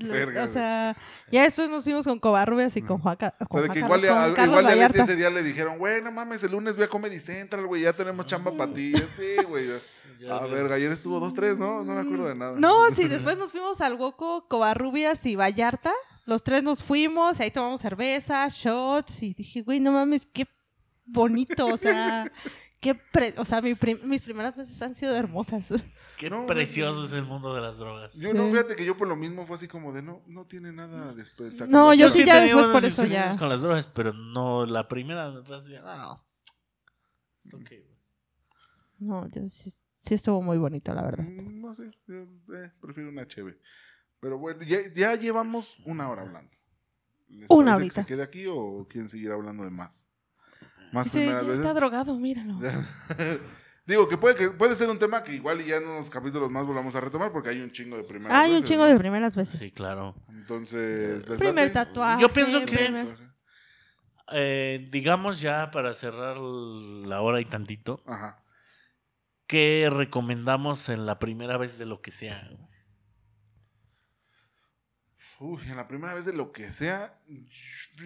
o sea, ya después nos fuimos con Covarrubias y con Juaca. O Con sea, de que Juan igual, Carlos, a, igual a Leti Vallarta. ese día le dijeron, güey, no mames, el lunes ve a Comedy Central, güey, ya tenemos chamba para ti. Sí, güey. Ya A ver, ayer estuvo dos, tres, ¿no? No me acuerdo de nada. No, sí, después nos fuimos al Woco, Covarrubias y Vallarta. Los tres nos fuimos, ahí tomamos cerveza, shots, y dije, güey, no mames, qué bonito, o sea, qué pre- o sea, mi prim- mis primeras veces han sido hermosas. Qué No, precioso es el mundo de las drogas. Yo no, fíjate que yo por lo mismo fue así como de no, no tiene nada de espectacular. No, yo sí sí ya después por eso ya. con las drogas, pero no la primera. fue así, ah, está ok, güey. No, yo sí, sí estuvo muy bonito, la verdad. Mm, No sé, yo eh, prefiero una cheve. Pero bueno, ya, ya llevamos una hora hablando. ¿Les Una horita. que se quede aquí o quieren seguir hablando de más? Más Dice, primeras ya veces. está drogado, míralo. Digo que puede, que puede ser un tema que igual y ya en unos capítulos más volvamos a retomar porque hay un chingo de primeras Hay un veces, chingo ¿no? de primeras veces. Sí, claro. Entonces, ¿les Primer tatuaje. Yo pienso que- primer- Eh, digamos ya para cerrar la hora y tantito, Ajá. ¿qué recomendamos en la primera vez de lo que sea? Uy, en la primera vez de lo que sea.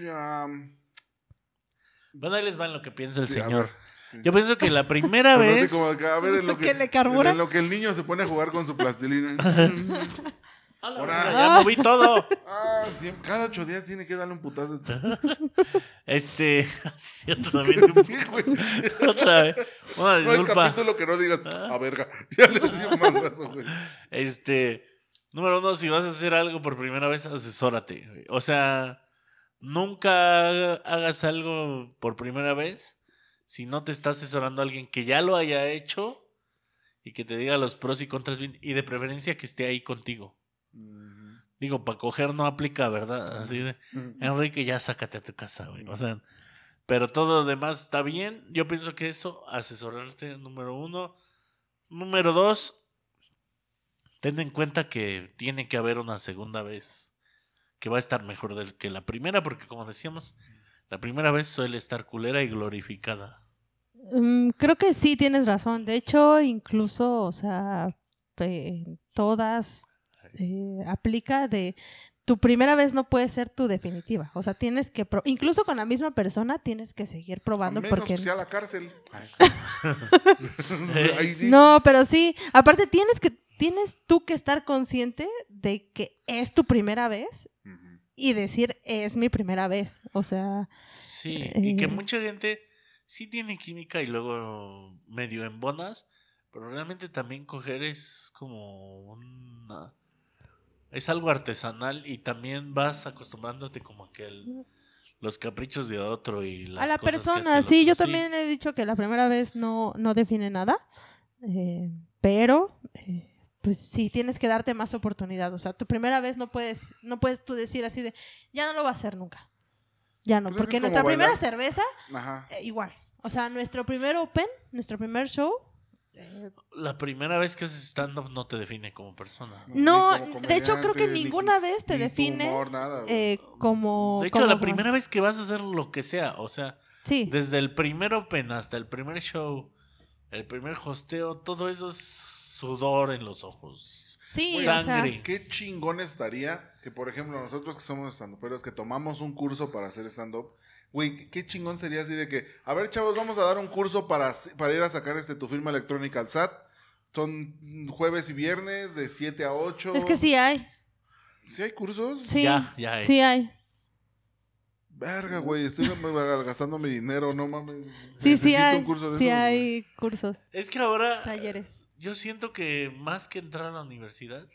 ya, Bueno, ahí les va en lo que piensa el sí, señor. sí. Yo pienso que la primera vez... como que, a ver, en lo que, Que le carbura. En lo que el niño se pone a jugar con su plastilina. Ahora. Ya moví todo. ah, siempre- cada ocho días tiene que darle un putazo. Este... sí, también un Sí, poco. güey. Otra vez. Una No hay disculpa. capítulo que no digas, a verga, ya le dio un madrazo, güey. Este, número uno, si vas a hacer algo por primera vez, asesórate. güey. O sea, nunca hagas algo por primera vez si no te está asesorando alguien que ya lo haya hecho y que te diga los pros y contras bien, y de preferencia que esté ahí contigo. Digo, para coger no aplica, ¿verdad? Así de, Enrique, ya sácate a tu casa, güey. O sea, pero todo lo demás está bien. Yo pienso que eso, asesorarte, número uno. Número dos, ten en cuenta que tiene que haber una segunda vez que va a estar mejor del que la primera, porque como decíamos, la primera vez suele estar culera y glorificada. Mm, creo que sí tienes razón. De hecho, incluso, o sea, eh, todas eh, aplica de tu primera vez no puede ser tu definitiva. O sea, tienes que, pro- incluso con la misma persona, tienes que seguir A probando menos porque que sea la cárcel. Sí. no, pero sí. Aparte tienes que tienes tú que estar consciente de que es tu primera vez y decir es mi primera vez. O sea, Sí, y que Eh. mucha gente sí tiene química y luego medio en bonas, pero realmente también coger es como una... Es algo artesanal y también vas acostumbrándote como a que el- los caprichos de otro y las a la cosas que persona, el sí, yo también he dicho que la primera vez no, no define nada, eh, pero eh, pues sí tienes que darte más oportunidad. O sea, tu primera vez no puedes, no puedes tú decir así de, ya no lo va a hacer nunca. Ya no, Pues es que porque es nuestra primera bailar. cerveza, Ajá. eh, igual. O sea, nuestro primer open, nuestro primer show, eh, La primera vez que haces stand-up no te define como persona. no, de hecho creo que ninguna vez te define humor, nada, eh, como... De hecho, como- la primera vez que vas a hacer lo que sea, o sea, Sí, desde el primer open hasta el primer show, el primer hosteo, todo eso es sudor en los ojos. sí, Güey, o sea, sangre. Qué chingón estaría que, por ejemplo, nosotros que somos estandoperos, que tomamos un curso para hacer stand-up, güey, qué chingón sería así de que, a ver, chavos, vamos a dar un curso para, para ir a sacar este tu firma electrónica al SAT. Son jueves y viernes de 7 a 8. es que sí hay, ¿Sí hay cursos? sí, Ya, ya hay. sí hay. Verga, güey, estoy gastando mi dinero, no mames. Sí, sí Necesito hay, un curso de sí esos, güey. hay cursos, Es que ahora talleres. Yo siento que más que entrar a la universidad,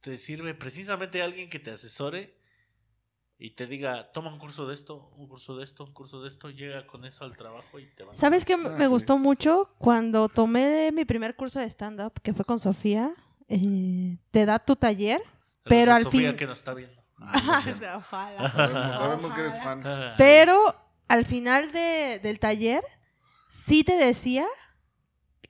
te sirve precisamente alguien que te asesore y te diga, toma un curso de esto, un curso de esto, un curso de esto, llega con eso al trabajo y te va ¿Sabes qué Ah, me sí. gustó mucho? Cuando tomé mi primer curso de stand-up, que fue con Sofía, eh, te da tu taller, pero al Sofía fin- que nos está viendo. Ah, no. Ojalá. Sabemos, que eres fan. Pero al final de- del taller sí te decía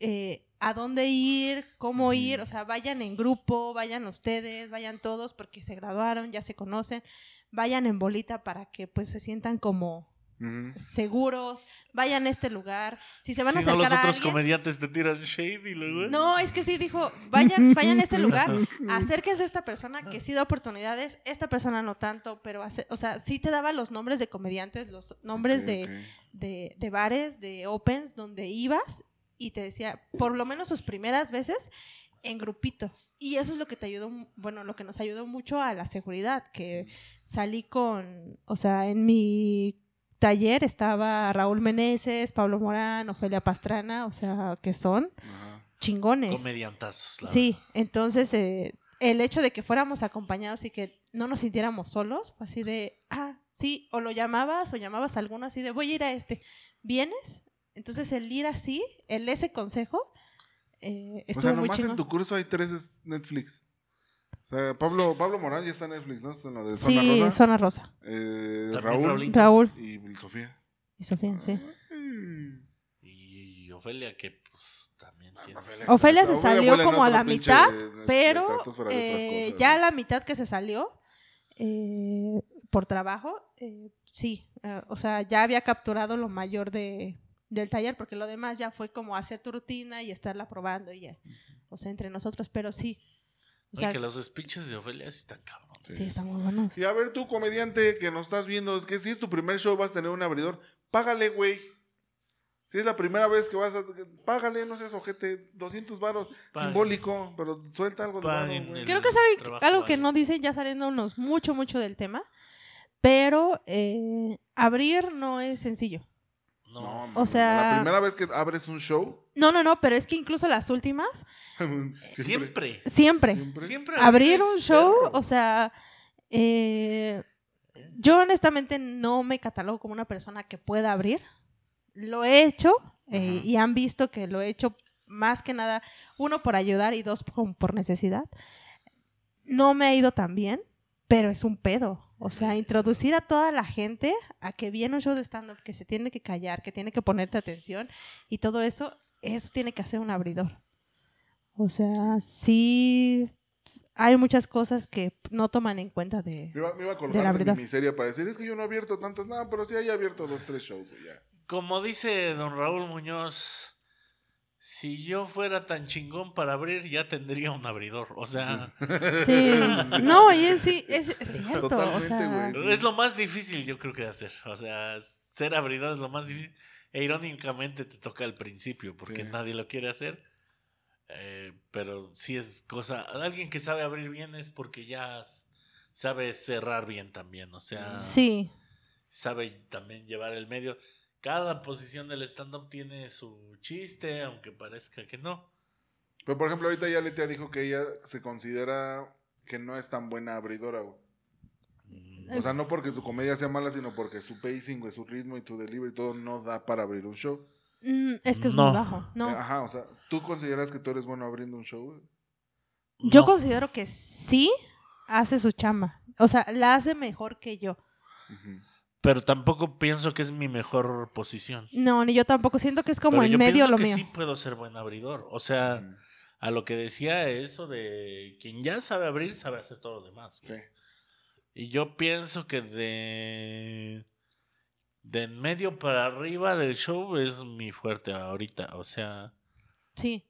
eh, a dónde ir, cómo ir, o sea, vayan en grupo, vayan ustedes, vayan todos porque se graduaron, ya se conocen, vayan en bolita para que pues se sientan como seguros, vayan a este lugar, si se van si a no, acercar los a otros alguien, comediantes te tiran shade y luego. no, es que sí dijo, vayan, vayan a este lugar, acérquense a esta persona que sí da oportunidades, esta persona no tanto, pero hace- o sea, sí te daba los nombres de comediantes, los nombres de, de bares, de opens, donde ibas y te decía, por lo menos sus primeras veces, en grupito. Y eso es lo que te ayudó, bueno, lo que nos ayudó mucho a la seguridad, que salí con, o sea, en mi taller estaba Raúl Meneses, Pablo Morán, Ofelia Pastrana, o sea, que son Ajá. chingones. Comediantas. Sí, entonces eh, el hecho de que fuéramos acompañados y que no nos sintiéramos solos, así de, ah, sí, o lo llamabas o llamabas a alguno así de, voy a ir a este, ¿vienes? Entonces el ir así, el ese consejo, eh, O estuvo sea, muy nomás en tu curso hay tres es- Netflix. O sea, Pablo, Pablo Morán ya está en Netflix, ¿no? Está en lo de Zona Sí, Rosa. Zona Rosa. Eh, También Raúl. Raúl y Sofía. y Sofía, sí. Y Ofelia, que pues también tiene. Ofelia se Ofelia salió vuela en como a otro la pinche mitad, de- de- de pero de otras eh, cosas, ya a la mitad que se salió, eh, por trabajo, eh, sí, eh, o sea, ya había capturado lo mayor de, del taller, porque lo demás ya fue como hacer tu rutina y estarla probando y ya, o sea, entre nosotros, pero sí. O Oye, sea, que los speeches de Ofelia sí están cabrones. sí, están muy buenos. Y a ver, tú, comediante que nos estás viendo, es que si es tu primer show, vas a tener un abridor, págale, güey. Si es la primera vez que vas a. Págale, no seas ojete, 200 varos, simbólico, pero suelta algo de varo, güey. Creo que es algo, que no dicen ya saliéndonos mucho, mucho del tema, pero eh, abrir no es sencillo. No, No, mames, sea- La primera vez que abres un show, No, no, no, pero es que incluso las últimas, siempre. siempre. siempre. abrir un show, perro. o sea, eh, yo honestamente no me catalogo como una persona que pueda abrir. Lo he hecho eh, y han visto que lo he hecho más que nada, uno por ayudar y dos por, por necesidad. No me ha ido tan bien, pero es un pedo. O sea, introducir a toda la gente a que viene un show de stand-up, que se tiene que callar, que tiene que ponerte atención y todo eso, eso tiene que hacer un abridor. O sea, sí hay muchas cosas que no toman en cuenta de... Me iba, me iba a colgar de mi abridor. miseria para decir, es que yo no he abierto tantos, no, pero sí he abierto dos, tres shows, ya. Como dice don Raúl Muñoz, si yo fuera tan chingón para abrir, ya tendría un abridor. O sea, Sí, no, y es, sí, es, es cierto. o Totalmente, sea, güey. es lo más difícil, yo creo que de hacer. O sea, ser abridor es lo más difícil. E irónicamente te toca al principio, porque Sí. nadie lo quiere hacer. Eh, pero sí es cosa. Alguien que sabe abrir bien es porque ya sabe cerrar bien también. O sea, sí, sabe también llevar el medio. Cada posición del stand-up tiene su chiste, aunque parezca que no. Pero por ejemplo, ahorita ya Letia dijo que ella se considera que no es tan buena abridora, güey. Mm, O sea, no porque su comedia sea mala, sino porque su pacing, güey, su ritmo y tu delivery, todo no da para abrir un show. Mm, es que es No. muy bajo. No, Eh, Ajá, o sea, ¿tú consideras que tú eres bueno abriendo un show, güey? yo no. considero que sí hace su chamba. O sea, la hace mejor que yo. Pero tampoco pienso que es mi mejor posición. No, ni yo tampoco. Siento que es como Pero en yo medio pienso lo que mío. sí puedo ser buen abridor. O sea, Ujú. a lo que decía eso de quien ya sabe abrir, sabe hacer todo lo demás. Sí. Y yo pienso que de de en medio para arriba del show es mi fuerte ahorita. O sea, Sí,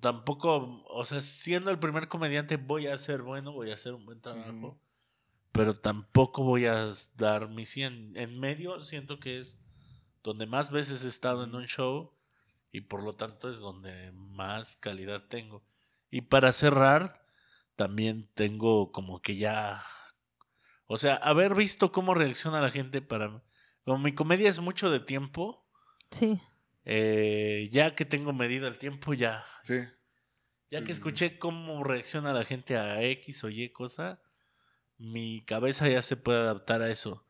tampoco, o sea, siendo el primer comediante voy a ser bueno, voy a hacer un buen trabajo. Ujú. Pero tampoco voy a dar mi 100. En medio siento que es donde más veces he estado en un show y por lo tanto es donde más calidad tengo. Y para cerrar, también tengo como que ya... O sea, haber visto cómo reacciona la gente para... Como mi comedia es mucho de tiempo, sí. eh, ya que tengo medido el tiempo, ya... Sí. Ya Sí, que escuché cómo reacciona la gente a X o Y cosa, mi cabeza ya se puede adaptar a eso.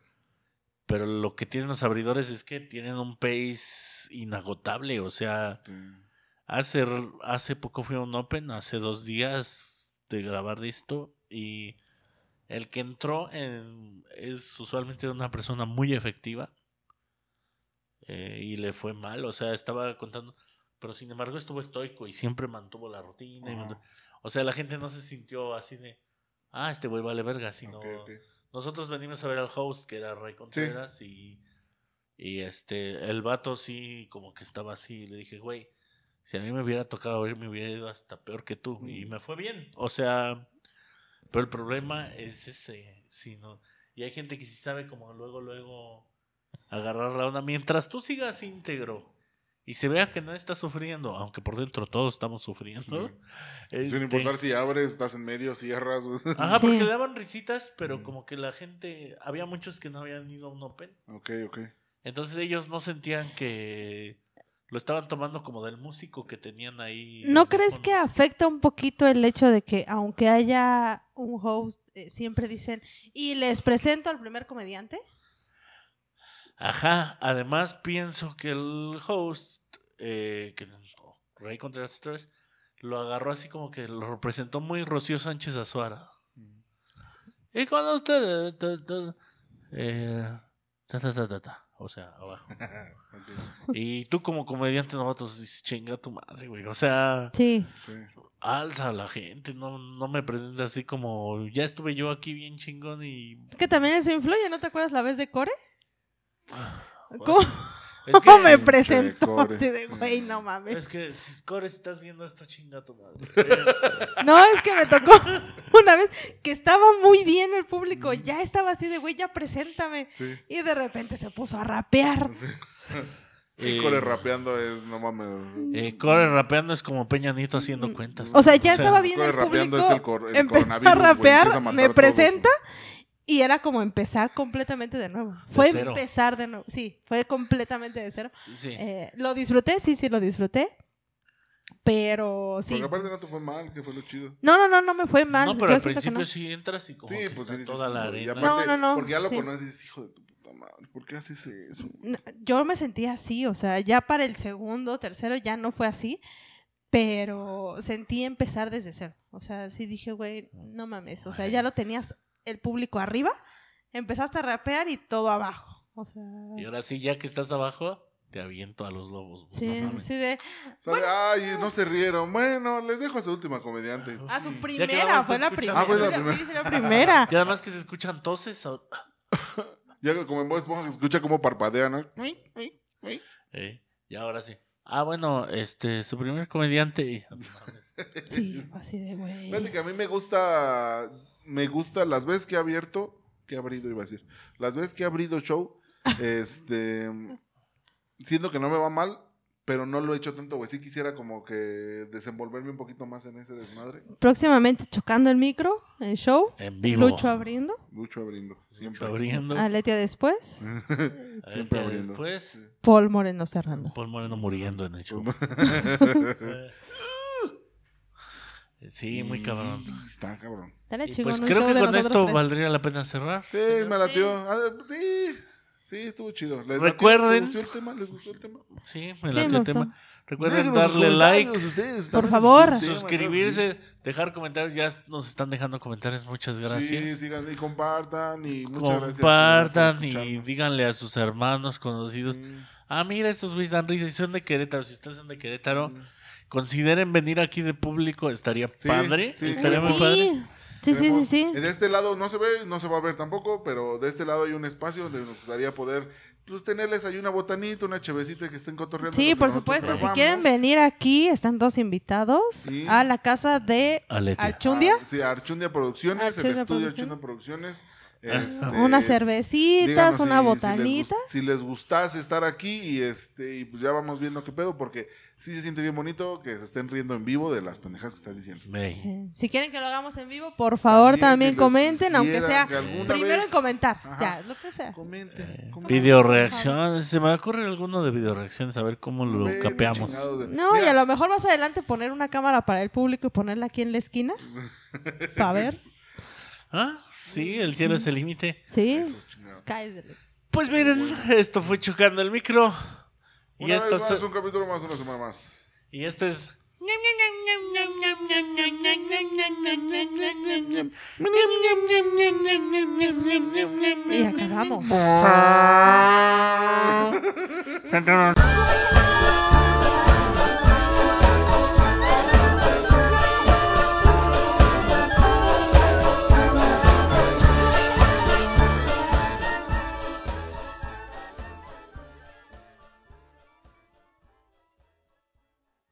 Pero lo que tienen los abridores es que tienen un pace inagotable. O sea, sí. hace, hace poco fui a un Open, hace dos días de grabar de esto. Y el que entró en- es usualmente una persona muy efectiva. eh, y le fue mal, o sea, estaba contando, pero sin embargo estuvo estoico y siempre mantuvo la rutina. y Ajá. mantuvo- o sea, la gente no se sintió así de, ah, este güey vale verga, sino nosotros venimos a ver al host, que era Ray Contreras, y, y este, el vato sí, como que estaba así, le dije, güey, si a mí me hubiera tocado ver, me hubiera ido hasta peor que tú, y Mm. me fue bien, o sea, pero el problema es ese, si no, y hay gente que sí sabe como luego, luego agarrar la onda, mientras tú sigas íntegro. Y se vea que no estás sufriendo, aunque por dentro todos estamos sufriendo. Sin este, importar si abres, estás en medio, cierras. Ajá, Sí. porque le daban risitas, pero Mm. como que la gente, había muchos que no habían ido a un Open. ok, ok. Entonces ellos no sentían que lo estaban tomando como del músico que tenían ahí. ¿No crees fondo. que afecta un poquito el hecho de que aunque haya un host, eh, siempre dicen, y les presento al primer comediante? Ajá, además pienso que el host, eh, que no, Rey Contreras otra vez, lo agarró así como que lo representó muy Rocío Sánchez Azuara. Y cuando usted... ta, ta, eh, ta, ta, ta, ta, o sea, abajo. Y tú como comediante novato dices, chinga tu madre, güey. O sea, Sí. Alza a la gente, no, no me presentes así como, ya estuve yo aquí bien chingón y... Que también eso influye, ¿no te acuerdas la vez de Core? ¿Cómo, Es cómo que, me presentó? Así de, güey, no mames. es que, si Core, si estás viendo esto, chinga tu madre. Eh, No, es que me tocó una vez que estaba muy bien el público, ya estaba así de, güey, ya preséntame. Sí. Y de repente se puso a rapear. sí. eh, Y Core rapeando es, no mames. eh, Core rapeando es como Peña Nieto haciendo cuentas. Mm, O sea, ya estaba bien Core el rapeando público. es el cor- el empezó coronavirus, a rapear, me a todos. Y era como empezar completamente de nuevo. Fue cero. empezar de nuevo. Sí, fue completamente de cero. Sí. Eh, lo disfruté, sí, sí, lo disfruté. Pero sí. Porque aparte no te fue mal, que fue lo chido. No, no, no, no me fue mal. no, pero Yo al principio no. sí entras y como Sí, que pues está dices, toda la arena. aparte, No, no, no, Porque ya lo sí. conoces y dices, hijo de tu puta madre, ¿por qué haces eso? No, Yo me sentía así, o sea, ya para el segundo, tercero ya no fue así, pero sentí empezar desde cero. O sea, sí dije, güey, no mames, o sea, ya lo tenías el público arriba, empezaste a rapear y todo abajo. O sea, Y ahora sí, ya que estás abajo, te aviento a los lobos. güey, sí, no sí de, ay, no se rieron. Bueno, les dejo a su última comediante. a su primera, fue la primera. Ah, fue la primera. sí, sí, la primera. Y además que se escuchan toses. o- Ya como en Bob Esponja que se escucha como parpadea, ¿no? Eh, y ahora sí. Ah, bueno, este, su primer comediante. Sí, así de, güey. Fíjate que a mí me gusta, me gusta las veces que he abierto, que he abrido iba a decir, las veces que he abrido show, este, siento que no me va mal, pero no lo he hecho tanto, güey. Sí quisiera como que desenvolverme un poquito más en ese desmadre. Próximamente chocando el micro, el show, En vivo. Lucho abriendo, Mucho abriendo, siempre. abriendo. Aletia después, siempre Eh, abriendo. Después. Paul Moreno cerrando. Paul Moreno muriendo en el show. Sí, muy cabrón. Está cabrón. Dale, Y pues creo que con esto tres. valdría la pena cerrar. Sí, me latió. Ah, sí, sí, estuvo chido. ¿Les latió? Recuerden- ¿Les gustó el tema? ¿Les gustó el tema? Sí, me Sí, latió me el tema. Recuerden darle like, ustedes Por favor. suscribirse, dejar comentarios. Ya nos están dejando comentarios. Muchas gracias. Sí, sigan y compartan y muchas gracias. Compartan y díganle a sus hermanos conocidos. Sí. Ah, mira, estos güeyes dan risa y son de Querétaro. Si ustedes son de Querétaro, Mm. Consideren venir aquí de público. Estaría Sí, padre. sí. Estaría muy sí. padre. Sí, sí, sí, sí. De este lado no se ve, no se va a ver tampoco, pero de este lado hay un espacio donde nos gustaría poder pues, tenerles ahí una botanita, una chevecita que estén cotorreando. Sí, por supuesto. Si quieren venir aquí, están todos invitados Sí. a la casa de Aletia. Archundia. Ah, sí, Archundia Producciones, el estudio Producciones. Archundia Producciones. Ah. Este, Unas cervecitas, díganos una si- botanita. Si les, si les gustase estar aquí y este y pues ya vamos viendo qué pedo, porque sí se siente bien bonito que se estén riendo en vivo de las pendejas que estás diciendo. May. Eh, Si quieren que lo hagamos en vivo, por favor, También, también, si les comenten, aunque sea primero vez- en comentar. Ajá. Ya, lo que sea. Comenten. comenten. Video reacciones. Se me ocurre alguno de video reacciones. A ver cómo lo capeamos. de- No, Mira, y a lo mejor más adelante poner una cámara para el público y ponerla aquí en la esquina. Para ver. Ah, sí, el cielo es el límite. Sí. chingado. Sky's the limit. Pues miren, esto fue Chocando el Micro. Y Una esto, vez más, es- un capítulo más, una semana más. y esto es... Y acabamos.